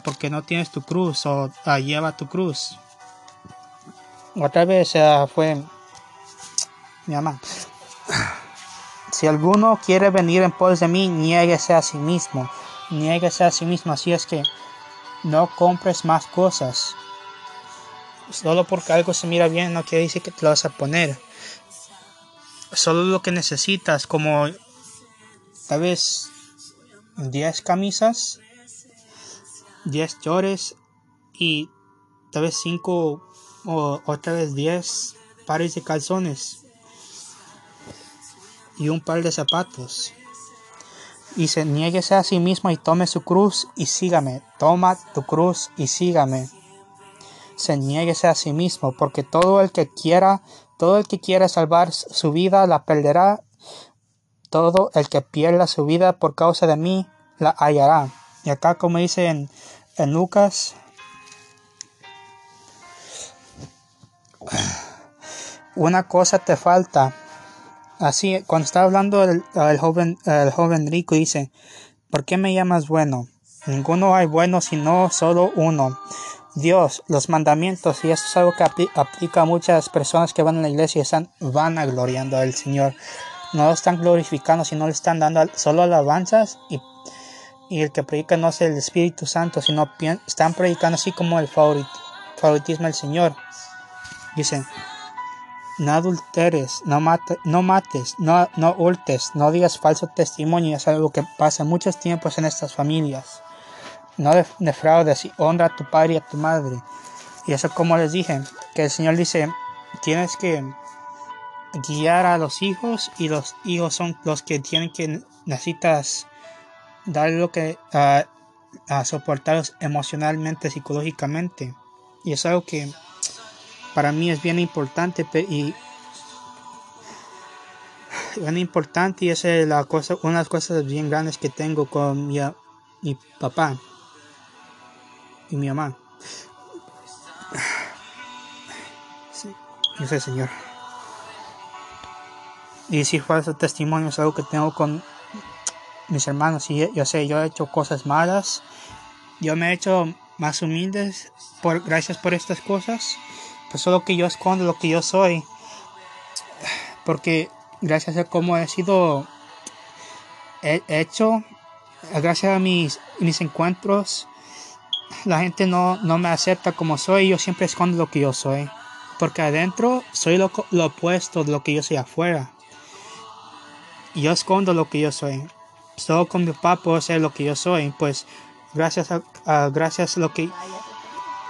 Speaker 1: porque no tienes tu cruz o lleva tu cruz otra vez fue mi mamá. Si alguno quiere venir en pos de mí, niéguese a sí mismo. Niéguese a sí mismo. Así es que no compres más cosas. solo porque algo se mira bien no quiere decir que te lo vas a poner. Solo lo que necesitas, como tal vez 10 camisas, 10 chores y tal vez 5 o otra vez 10 pares de calzones y un par de zapatos. Y se nieguese a sí mismo y tome su cruz y sígame. Toma tu cruz y sígame. Se nieguese a sí mismo, porque todo el que quiera, todo el que quiera salvar su vida la perderá. Todo el que pierda su vida por causa de mí la hallará. Y acá como dice en, en Lucas una cosa te falta Así, cuando está hablando el, joven, el joven rico, dice, ¿por qué me llamas bueno? Ninguno hay bueno sino solo uno. Dios, los mandamientos, y eso es algo que aplica a muchas personas que van a la iglesia y están gloriando al Señor. No lo están glorificando, sino le están dando solo alabanzas y, y el que predica no es el Espíritu Santo, sino están predicando así como el favoritismo del Señor. Dicen, no adulteres, no, no mates, no, no hurtes, no digas falso testimonio, es algo que pasa muchos tiempos en estas familias. No defraudes y honra a tu padre y a tu madre. Y eso como les dije, que el Señor dice, tienes que guiar a los hijos y los hijos son los que tienen que necesitas dar lo que a, a soportarlos emocionalmente, psicológicamente. Y es algo que para mí es bien importante y bien importante y esa es la cosa, una de las cosas bien grandes que tengo con mi, mi papá y mi mamá. Sí, yo sé, Señor. Y si falso testimonio es algo que tengo con mis hermanos. Y yo sé, yo he hecho cosas malas. Yo me he hecho más humildes por gracias por estas cosas pues solo que yo escondo lo que yo soy. Porque gracias a cómo he sido hecho, gracias a mis, mis encuentros, la gente no, no me acepta como soy. Yo siempre escondo lo que yo soy. Porque adentro soy lo, lo opuesto de lo que yo soy afuera. Yo escondo lo que yo soy. Solo con mi papá puedo ser lo que yo soy. Pues gracias a gracias a lo que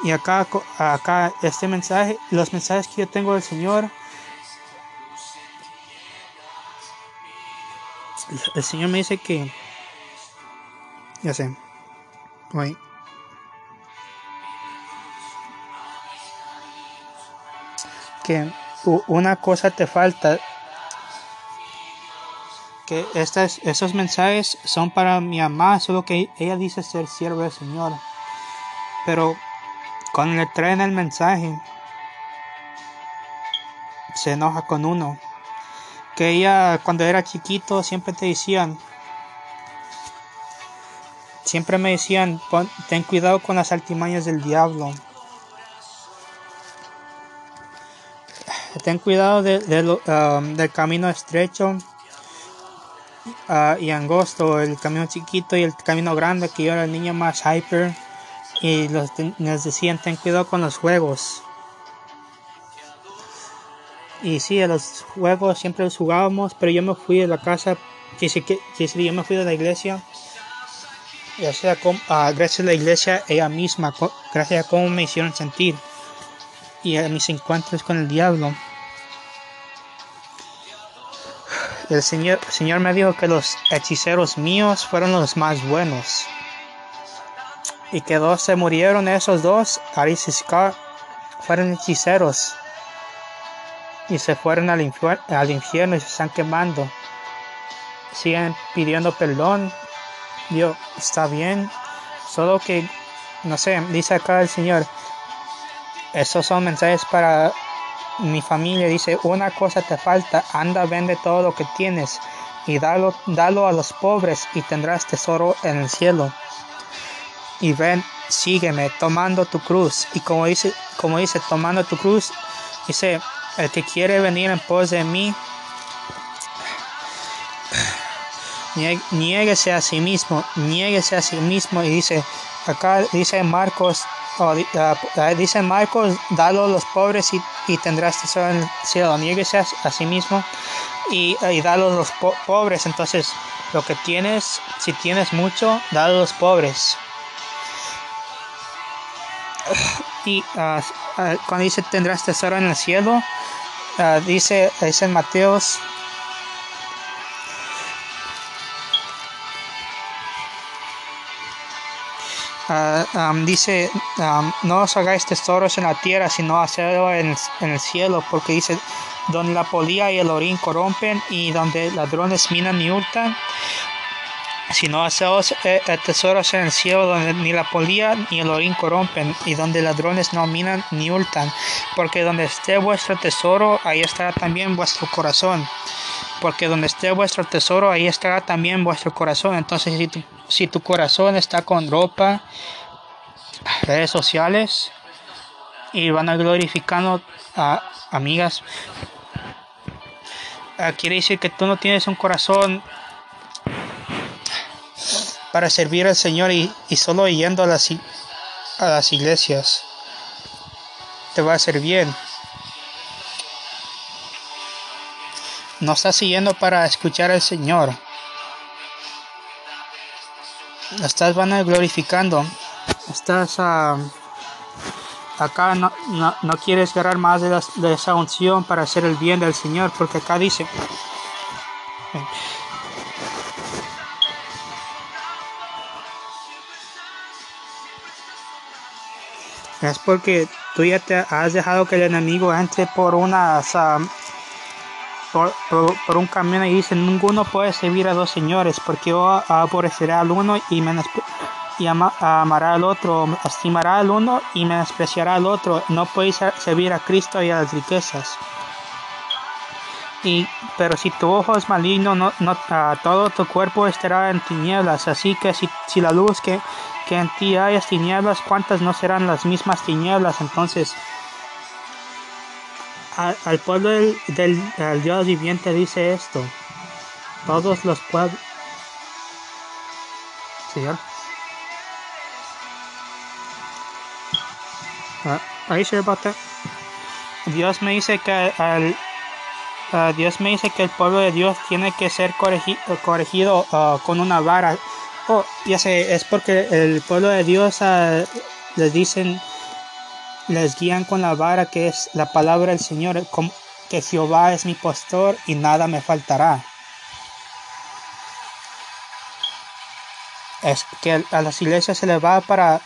Speaker 1: y acá, acá este mensaje, los mensajes que yo tengo del Señor, el Señor me dice que, ya sé, que una cosa te falta, que estas, esos mensajes son para mi mamá, solo que ella dice ser sierva del Señor, pero cuando le traen el mensaje, se enoja con uno. Que ella cuando era chiquito siempre te decían, siempre me decían, ten cuidado con las altimañas del diablo. Ten cuidado um, del camino estrecho uh, y angosto, el camino chiquito y el camino grande, que yo era el niño más hyper y los, nos decían ten cuidado con los juegos. Y sí, a los juegos siempre los jugábamos, pero yo me fui de la casa, que si, yo me fui de la iglesia, ya sea gracias a la iglesia ella misma, gracias a cómo me hicieron sentir y a mis encuentros con el diablo. El Señor, el Señor me dijo que los hechiceros míos fueron los más buenos y que dos se murieron esos dos, Aris fueron hechiceros y se fueron al, al infierno y se están quemando. Siguen pidiendo perdón. Dios, está bien. Solo que, no sé, dice acá el Señor, esos son mensajes para mi familia. Dice, una cosa te falta, anda, vende todo lo que tienes y dalo, dalo a los pobres y tendrás tesoro en el cielo y ven, sígueme tomando tu cruz. Y como dice, como dice, tomando tu cruz, dice, el que quiere venir en pos de mí, Niéguese a sí mismo, niéguese a sí mismo. Y dice, acá dice Marcos, uh, dice Marcos, dalo a los pobres y, tendrás tesoro en el cielo. Niéguese a, sí mismo y, y dalo a los pobres. Entonces, lo que tienes, si tienes mucho, dalo a los pobres. Y uh, cuando dice tendrás tesoro en el cielo, dice, dice en Mateos. Ah, dice, no os hagáis tesoros en la tierra, sino hacerlo en, el cielo, porque dice, donde la polía y el orín corrompen y donde ladrones minan y hurtan, sino hacemos eh, eh, tesoros en el cielo donde ni la polía ni el orín corrompen y donde ladrones no minan ni hurtan, porque donde esté vuestro tesoro, ahí estará también vuestro corazón porque donde esté vuestro tesoro, ahí estará también vuestro corazón. Entonces, si tu, si tu corazón está con ropa, redes sociales, y van a glorificando a amigas, ah, quiere decir que tú no tienes un corazón para servir al Señor y, solo yendo a las, a las iglesias te va a hacer bien. No estás siguiendo para escuchar al Señor. Estás van a glorificando. Estás uh, acá no, no, quieres agarrar más de, de, esa unción para hacer el bien del Señor, porque acá dice. Es porque tú ya te has dejado que el enemigo entre por una por, un camino y dice, ninguno puede servir a dos señores, porque yo aborrecerá al uno y, y amará al otro, estimará al uno y menospreciará al otro. No podéis servir a Cristo y a las riquezas. Y, pero si tu ojo es maligno, no, no, todo tu cuerpo estará en tinieblas. Así que si, si la luz que, que en ti hay es tinieblas, ¿cuántas no serán las mismas tinieblas? Entonces, al, pueblo del, Dios viviente dice esto. Todos los pueblos... Señor. Uh, sure about Dios me dice que al, uh, Dios me dice que el pueblo de Dios tiene que ser corregido uh, con una vara. Oh, ya sé, es porque el pueblo de Dios les dicen les guían con la vara que es la palabra del Señor, que Jehová es mi pastor y nada me faltará. Es que a las iglesias se les va para,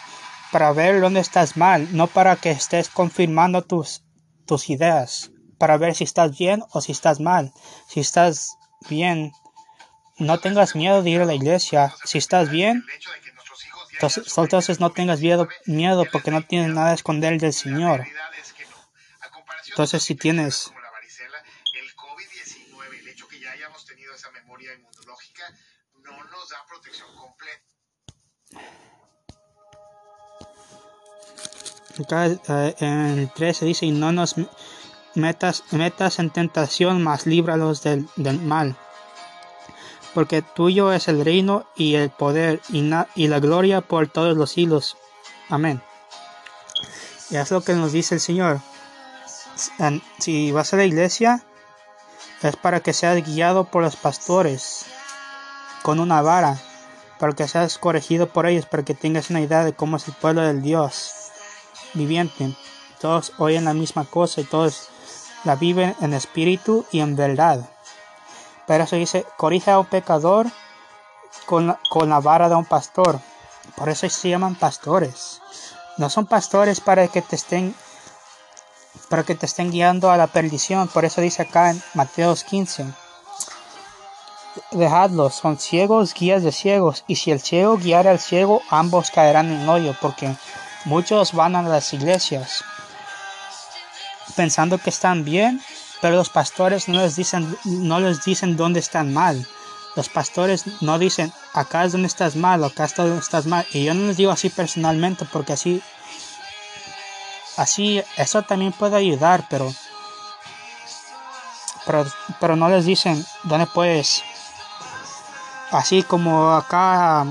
Speaker 1: para ver dónde estás mal, no para que estés confirmando tus, tus ideas, para ver si estás bien o si estás mal. Si estás bien, no tengas miedo de ir a la iglesia. Si estás bien, entonces, no tengas miedo, miedo porque no tienes nada a esconder del Señor. Entonces si tienes el COVID-19, el hecho que ya hayamos tenido esa memoria inmunológica, no nos da protección completa. Acá eh, en el 13 dice, y no nos metas, metas en tentación, mas líbralos del, del mal porque tuyo es el reino y el poder y, la gloria por todos los siglos. Amén. Y es lo que nos dice el Señor. Si vas a la iglesia, es para que seas guiado por los pastores con una vara, para que seas corregido por ellos, para que tengas una idea de cómo es el pueblo del Dios viviente. Todos oyen la misma cosa y todos la viven en espíritu y en verdad. Pero eso dice, corrige a un pecador con la, con la vara de un pastor. Por eso se llaman pastores. No son pastores para que te estén para que te estén guiando a la perdición. Por eso dice acá en Mateos 15. Dejadlos, son ciegos, guías de ciegos, y si el ciego guiara al ciego, ambos caerán en hoyo, porque muchos van a las iglesias pensando que están bien, pero los pastores no les dicen, no les dicen dónde están mal. Los pastores no dicen acá es donde estás mal acá es donde estás mal. Y yo no les digo así personalmente porque así, así, eso también puede ayudar, pero, pero, pero no les dicen dónde puedes así como acá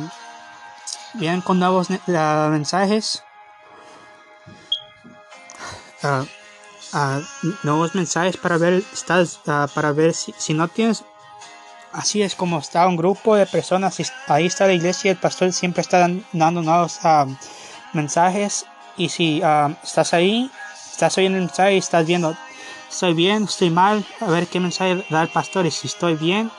Speaker 1: vienen con nuevos ah, mensajes. ah, ah, nuevos mensajes para ver estás para ver si, si no tienes así es como está un grupo de personas ahí está la iglesia el pastor siempre está dan- dando nuevos ah, mensajes y si ah, estás ahí estás oyendo el mensaje y estás viendo estoy bien estoy mal a ver qué mensaje da el pastor y si estoy bien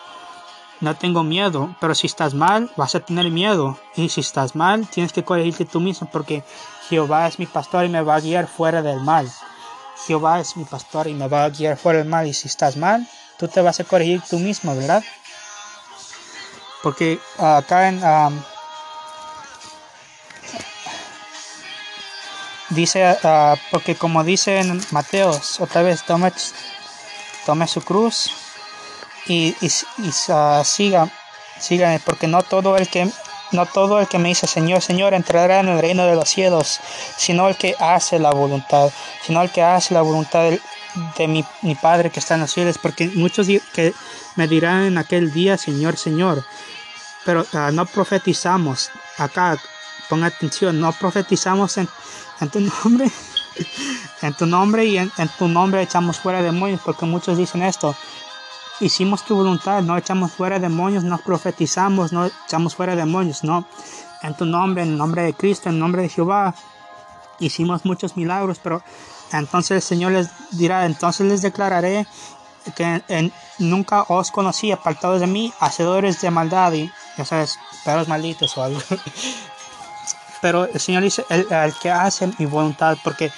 Speaker 1: no tengo miedo, pero si estás mal, vas a tener miedo. Y si estás mal, tienes que corregirte tú mismo, porque Jehová es mi pastor y me va a guiar fuera del mal. Jehová es mi pastor y me va a guiar fuera del mal. Y si estás mal, tú te vas a corregir tú mismo, ¿verdad? Porque ah, acá en... dice, ah, porque como dice en Mateos, otra vez, tome, tome su cruz y, y, y, ah, siga, síganme, porque no todo el que no todo el que me dice Señor, Señor entrará en el reino de los cielos, sino el que hace la voluntad, sino el que hace la voluntad de, mi, Padre que está en los cielos, porque muchos que me dirán en aquel día, Señor, Señor, pero ah, no profetizamos, acá, ponga atención, no profetizamos en, en tu nombre, en tu nombre y en, en tu nombre echamos fuera demonios, porque muchos dicen esto, hicimos tu voluntad, no echamos fuera demonios, no profetizamos, no echamos fuera demonios, no. En tu nombre, en el nombre de Cristo, en el nombre de Jehová, hicimos muchos milagros, pero entonces el Señor les dirá, entonces les declararé que en- nunca os conocí, apartados de mí, hacedores de maldad y, ya sabes, perros malditos o algo. Pero el Señor dice, el, el que hace mi voluntad, porque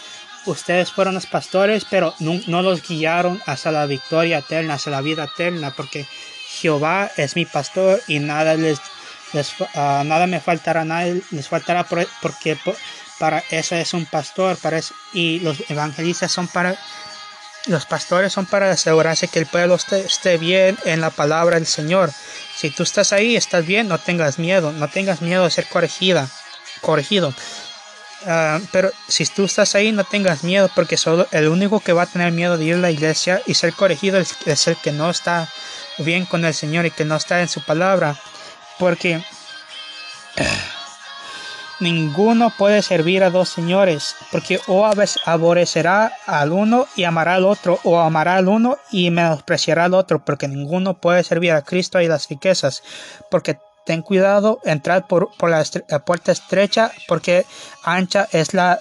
Speaker 1: ustedes fueron los pastores, pero no, los guiaron hacia la victoria eterna, hacia la vida eterna, porque Jehová es mi pastor y nada les, les ah, nada me faltará, nada les faltará, por- porque po- para eso es un pastor, para eso- y los evangelistas son para los pastores son para asegurarse que el pueblo esté, esté bien en la palabra del Señor. Si tú estás ahí, estás bien, no tengas miedo, no tengas miedo de ser corregida, corregido. Ah, pero si tú estás ahí, no tengas miedo, porque solo el único que va a tener miedo de ir a la iglesia y ser corregido es, el que no está bien con el Señor y que no está en su palabra. Porque ninguno puede servir a dos señores, porque o abe- aborrecerá al uno y amará al otro, o amará al uno y menospreciará al otro, porque ninguno puede servir a Cristo y las riquezas, porque ten cuidado, entrar por, por la, puerta estrecha, porque ancha es la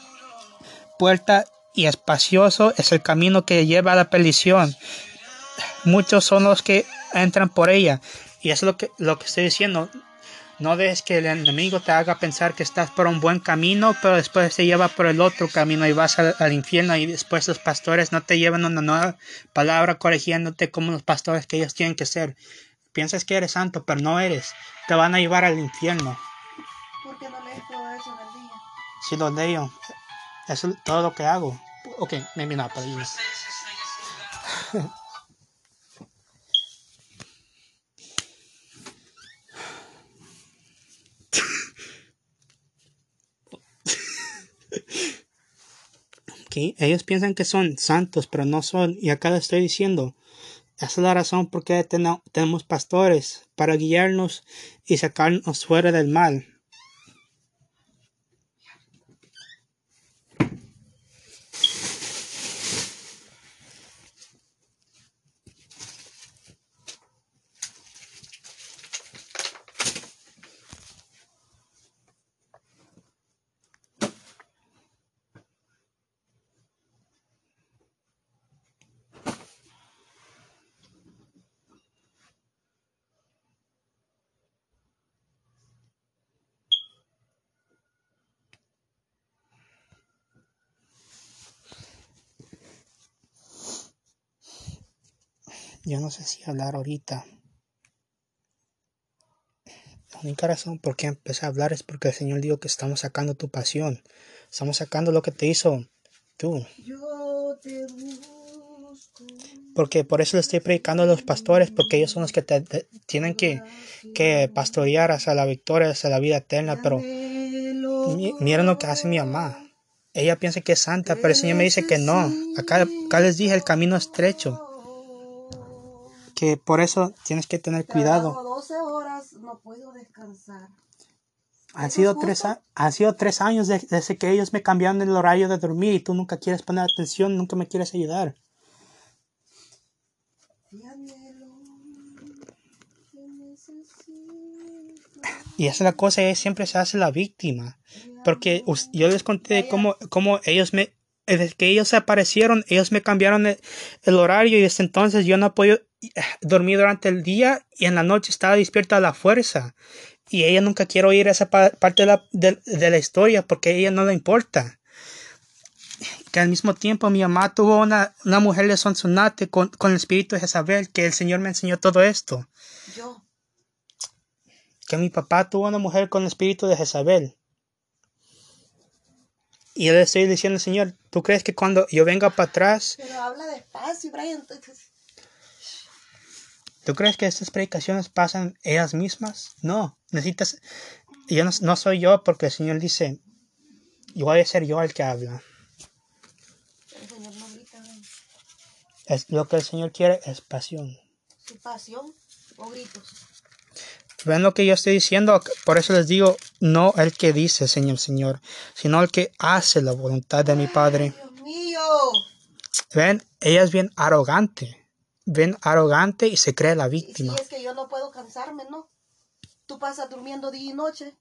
Speaker 1: puerta y espacioso es el camino que lleva a la perdición. Muchos son los que entran por ella, y es lo que, lo que estoy diciendo. No dejes que el enemigo te haga pensar que estás por un buen camino, pero después te lleva por el otro camino y vas al, al infierno y después los pastores no te llevan una nueva palabra corrigiéndote como los pastores que ellos tienen que ser. Piensas que eres santo, pero no eres. Te van a llevar al infierno.
Speaker 2: ¿Por qué no lees todo eso en el día?
Speaker 1: Si lo leo, eso es todo lo que hago. Ok, maybe not, but yes. Ok, Ellos piensan que son santos, pero no son. Y acá les estoy diciendo, esa es la razón por qué ten- tenemos pastores, para guiarnos y sacarnos fuera del mal. Yo no sé si hablar ahorita. La única razón por qué empecé a hablar es porque el Señor dijo que estamos sacando tu pasión. Estamos sacando lo que te hizo tú.
Speaker 2: Yo te busco.
Speaker 1: Porque por eso le estoy predicando a los pastores, porque ellos son los que te, te- tienen que, que pastorear hacia la victoria, hacia la vida eterna. Pero mi- miren lo que hace mi mamá. Ella piensa que es santa, pero el Señor me dice que no. Acá, acá les dije, el camino es estrecho. Que por eso tienes que tener cuidado.
Speaker 2: Trabajo 12 horas más no puedo descansar.
Speaker 1: Han
Speaker 2: ¿Eso
Speaker 1: sido,
Speaker 2: es
Speaker 1: tres, han sido tres años de- desde que ellos me cambiaron el horario de dormir y tú nunca quieres poner atención, nunca me quieres ayudar. Y esa es la cosa, siempre se hace la víctima. Porque yo les conté cómo, cómo ellos me, desde que ellos aparecieron, ellos me cambiaron el, el horario y desde entonces yo no he podido eh, dormir durante el día y en la noche estaba despierta a la fuerza. Y ella nunca quiere oír esa pa- parte de la, de, de la historia porque a ella no le importa. Que al mismo tiempo mi mamá tuvo una, una mujer de Sonsonate con, con el espíritu de Jezabel, que el Señor me enseñó todo esto.
Speaker 2: Yo,
Speaker 1: que mi papá tuvo una mujer con el espíritu de Jezabel. Y yo le estoy diciendo, Señor, ¿tú crees que cuando yo venga para atrás,
Speaker 2: pero habla despacio, Brian.
Speaker 1: ¿tú crees que estas predicaciones pasan ellas mismas? No, necesitas, yo no, no soy yo porque el Señor dice, yo voy a ser yo el que habla.
Speaker 2: El Señor no grita.
Speaker 1: Es, lo que el Señor quiere es pasión.
Speaker 2: Su pasión o gritos.
Speaker 1: ¿Ven lo que yo estoy diciendo? Por eso les digo, no el que dice, Señor, Señor, sino el que hace la voluntad de mi Padre.
Speaker 2: Dios mío.
Speaker 1: Ven, ella es bien arrogante. Bien arrogante y se cree la
Speaker 2: Y si
Speaker 1: víctima.
Speaker 2: es que yo no puedo cansarme, ¿no? Tú pasas durmiendo día y noche.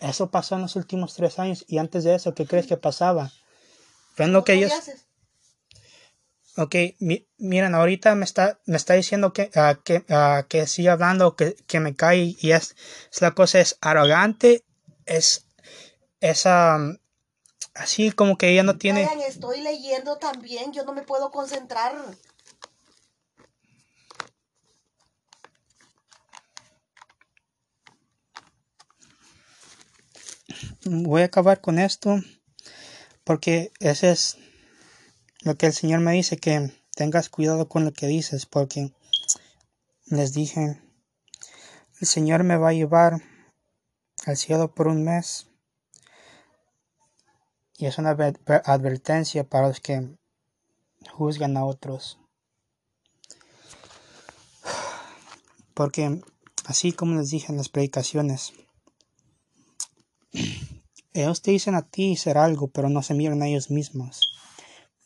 Speaker 1: Eso pasó en los últimos tres años y antes de eso, ¿qué crees que pasaba? Ven lo que
Speaker 2: ¿Cómo
Speaker 1: ellos...
Speaker 2: haces?
Speaker 1: Ok, mi- miren, ahorita me está, me está diciendo que, ah, que, que siga hablando, que, que me cae y es, es la cosa, es arrogante, es, es am, así como que ella no tiene...
Speaker 2: Brian, estoy leyendo también. Yo no me puedo concentrar.
Speaker 1: voy a acabar con esto porque ese es lo que el Señor me dice que tengas cuidado con lo que dices porque les dije el Señor me va a llevar al cielo por un mes y es una adver- advertencia para los que juzgan a otros porque así como les dije en las predicaciones ellos te dicen a ti ser algo, pero no se miran a ellos mismos.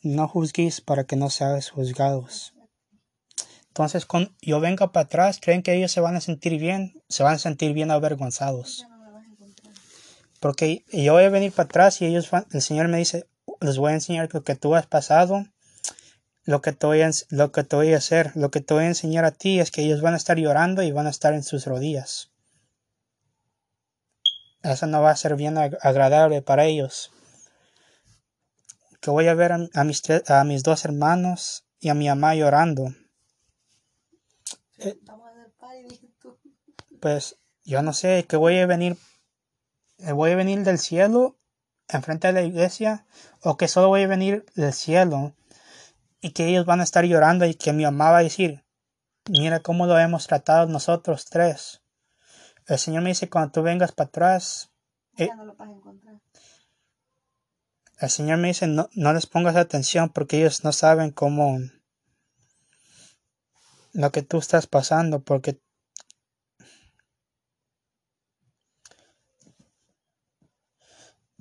Speaker 1: No juzguéis para que no seáis juzgados. Entonces, cuando yo venga para atrás, creen que ellos se van a sentir bien, se van a sentir bien avergonzados. Porque yo voy a venir para atrás y ellos van, el Señor me dice, les voy a enseñar lo que tú has pasado, lo que te voy a, lo que te voy a hacer, lo que te voy a enseñar a ti es que ellos van a estar llorando y van a estar en sus rodillas. Eso no va a ser bien ag- agradable para ellos. Que voy a ver a, mis, a mis dos hermanos y a mi mamá llorando.
Speaker 2: Tú.
Speaker 1: Pues yo no sé, que voy a venir, eh, voy a venir del cielo enfrente de la iglesia o que solo voy a venir del cielo y que ellos van a estar llorando y que mi mamá va a decir, mira cómo lo hemos tratado nosotros tres. El Señor me dice, cuando tú vengas para atrás, Eh.
Speaker 2: No lo vas a encontrar.
Speaker 1: El Señor me dice, no, no les pongas atención porque ellos no saben cómo lo que tú estás pasando, porque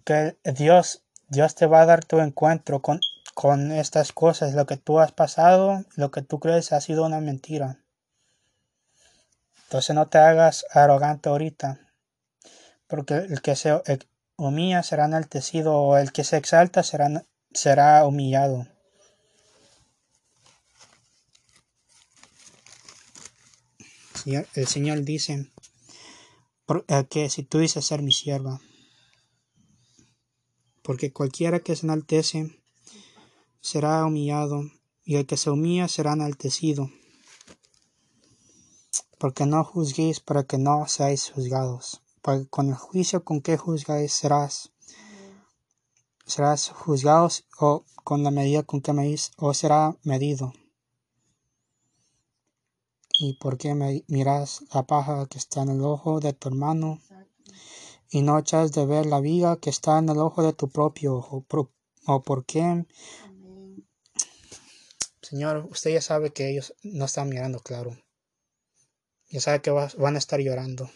Speaker 1: que Dios, Dios te va a dar tu encuentro con, con estas cosas, lo que tú has pasado, lo que tú crees ha sido una mentira. Entonces no te hagas arrogante ahorita, porque el que se humilla será enaltecido, o el que se exalta será, será humillado. El Señor dice eh, que si tú dices ser mi sierva, porque cualquiera que se enaltece será humillado, y el que se humilla será enaltecido. Porque no juzguéis para que no seáis juzgados, porque con el juicio con que juzgáis serás serás juzgados o con la medida con que medís o será medido. ¿Y por qué me miras la paja que está en el ojo de tu hermano y no echas de ver la viga que está en el ojo de tu propio ojo? Pro- ¿O por qué? Señor, usted ya sabe que ellos no están mirando claro. Ya sabe que va- van a estar llorando.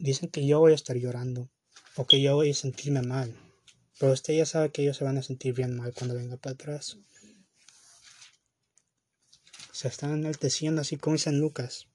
Speaker 1: Dicen que yo voy a estar llorando. O que yo voy a sentirme mal. Pero usted ya sabe que ellos se van a sentir bien mal cuando venga para atrás. Se están enalteciendo así como dicen Lucas.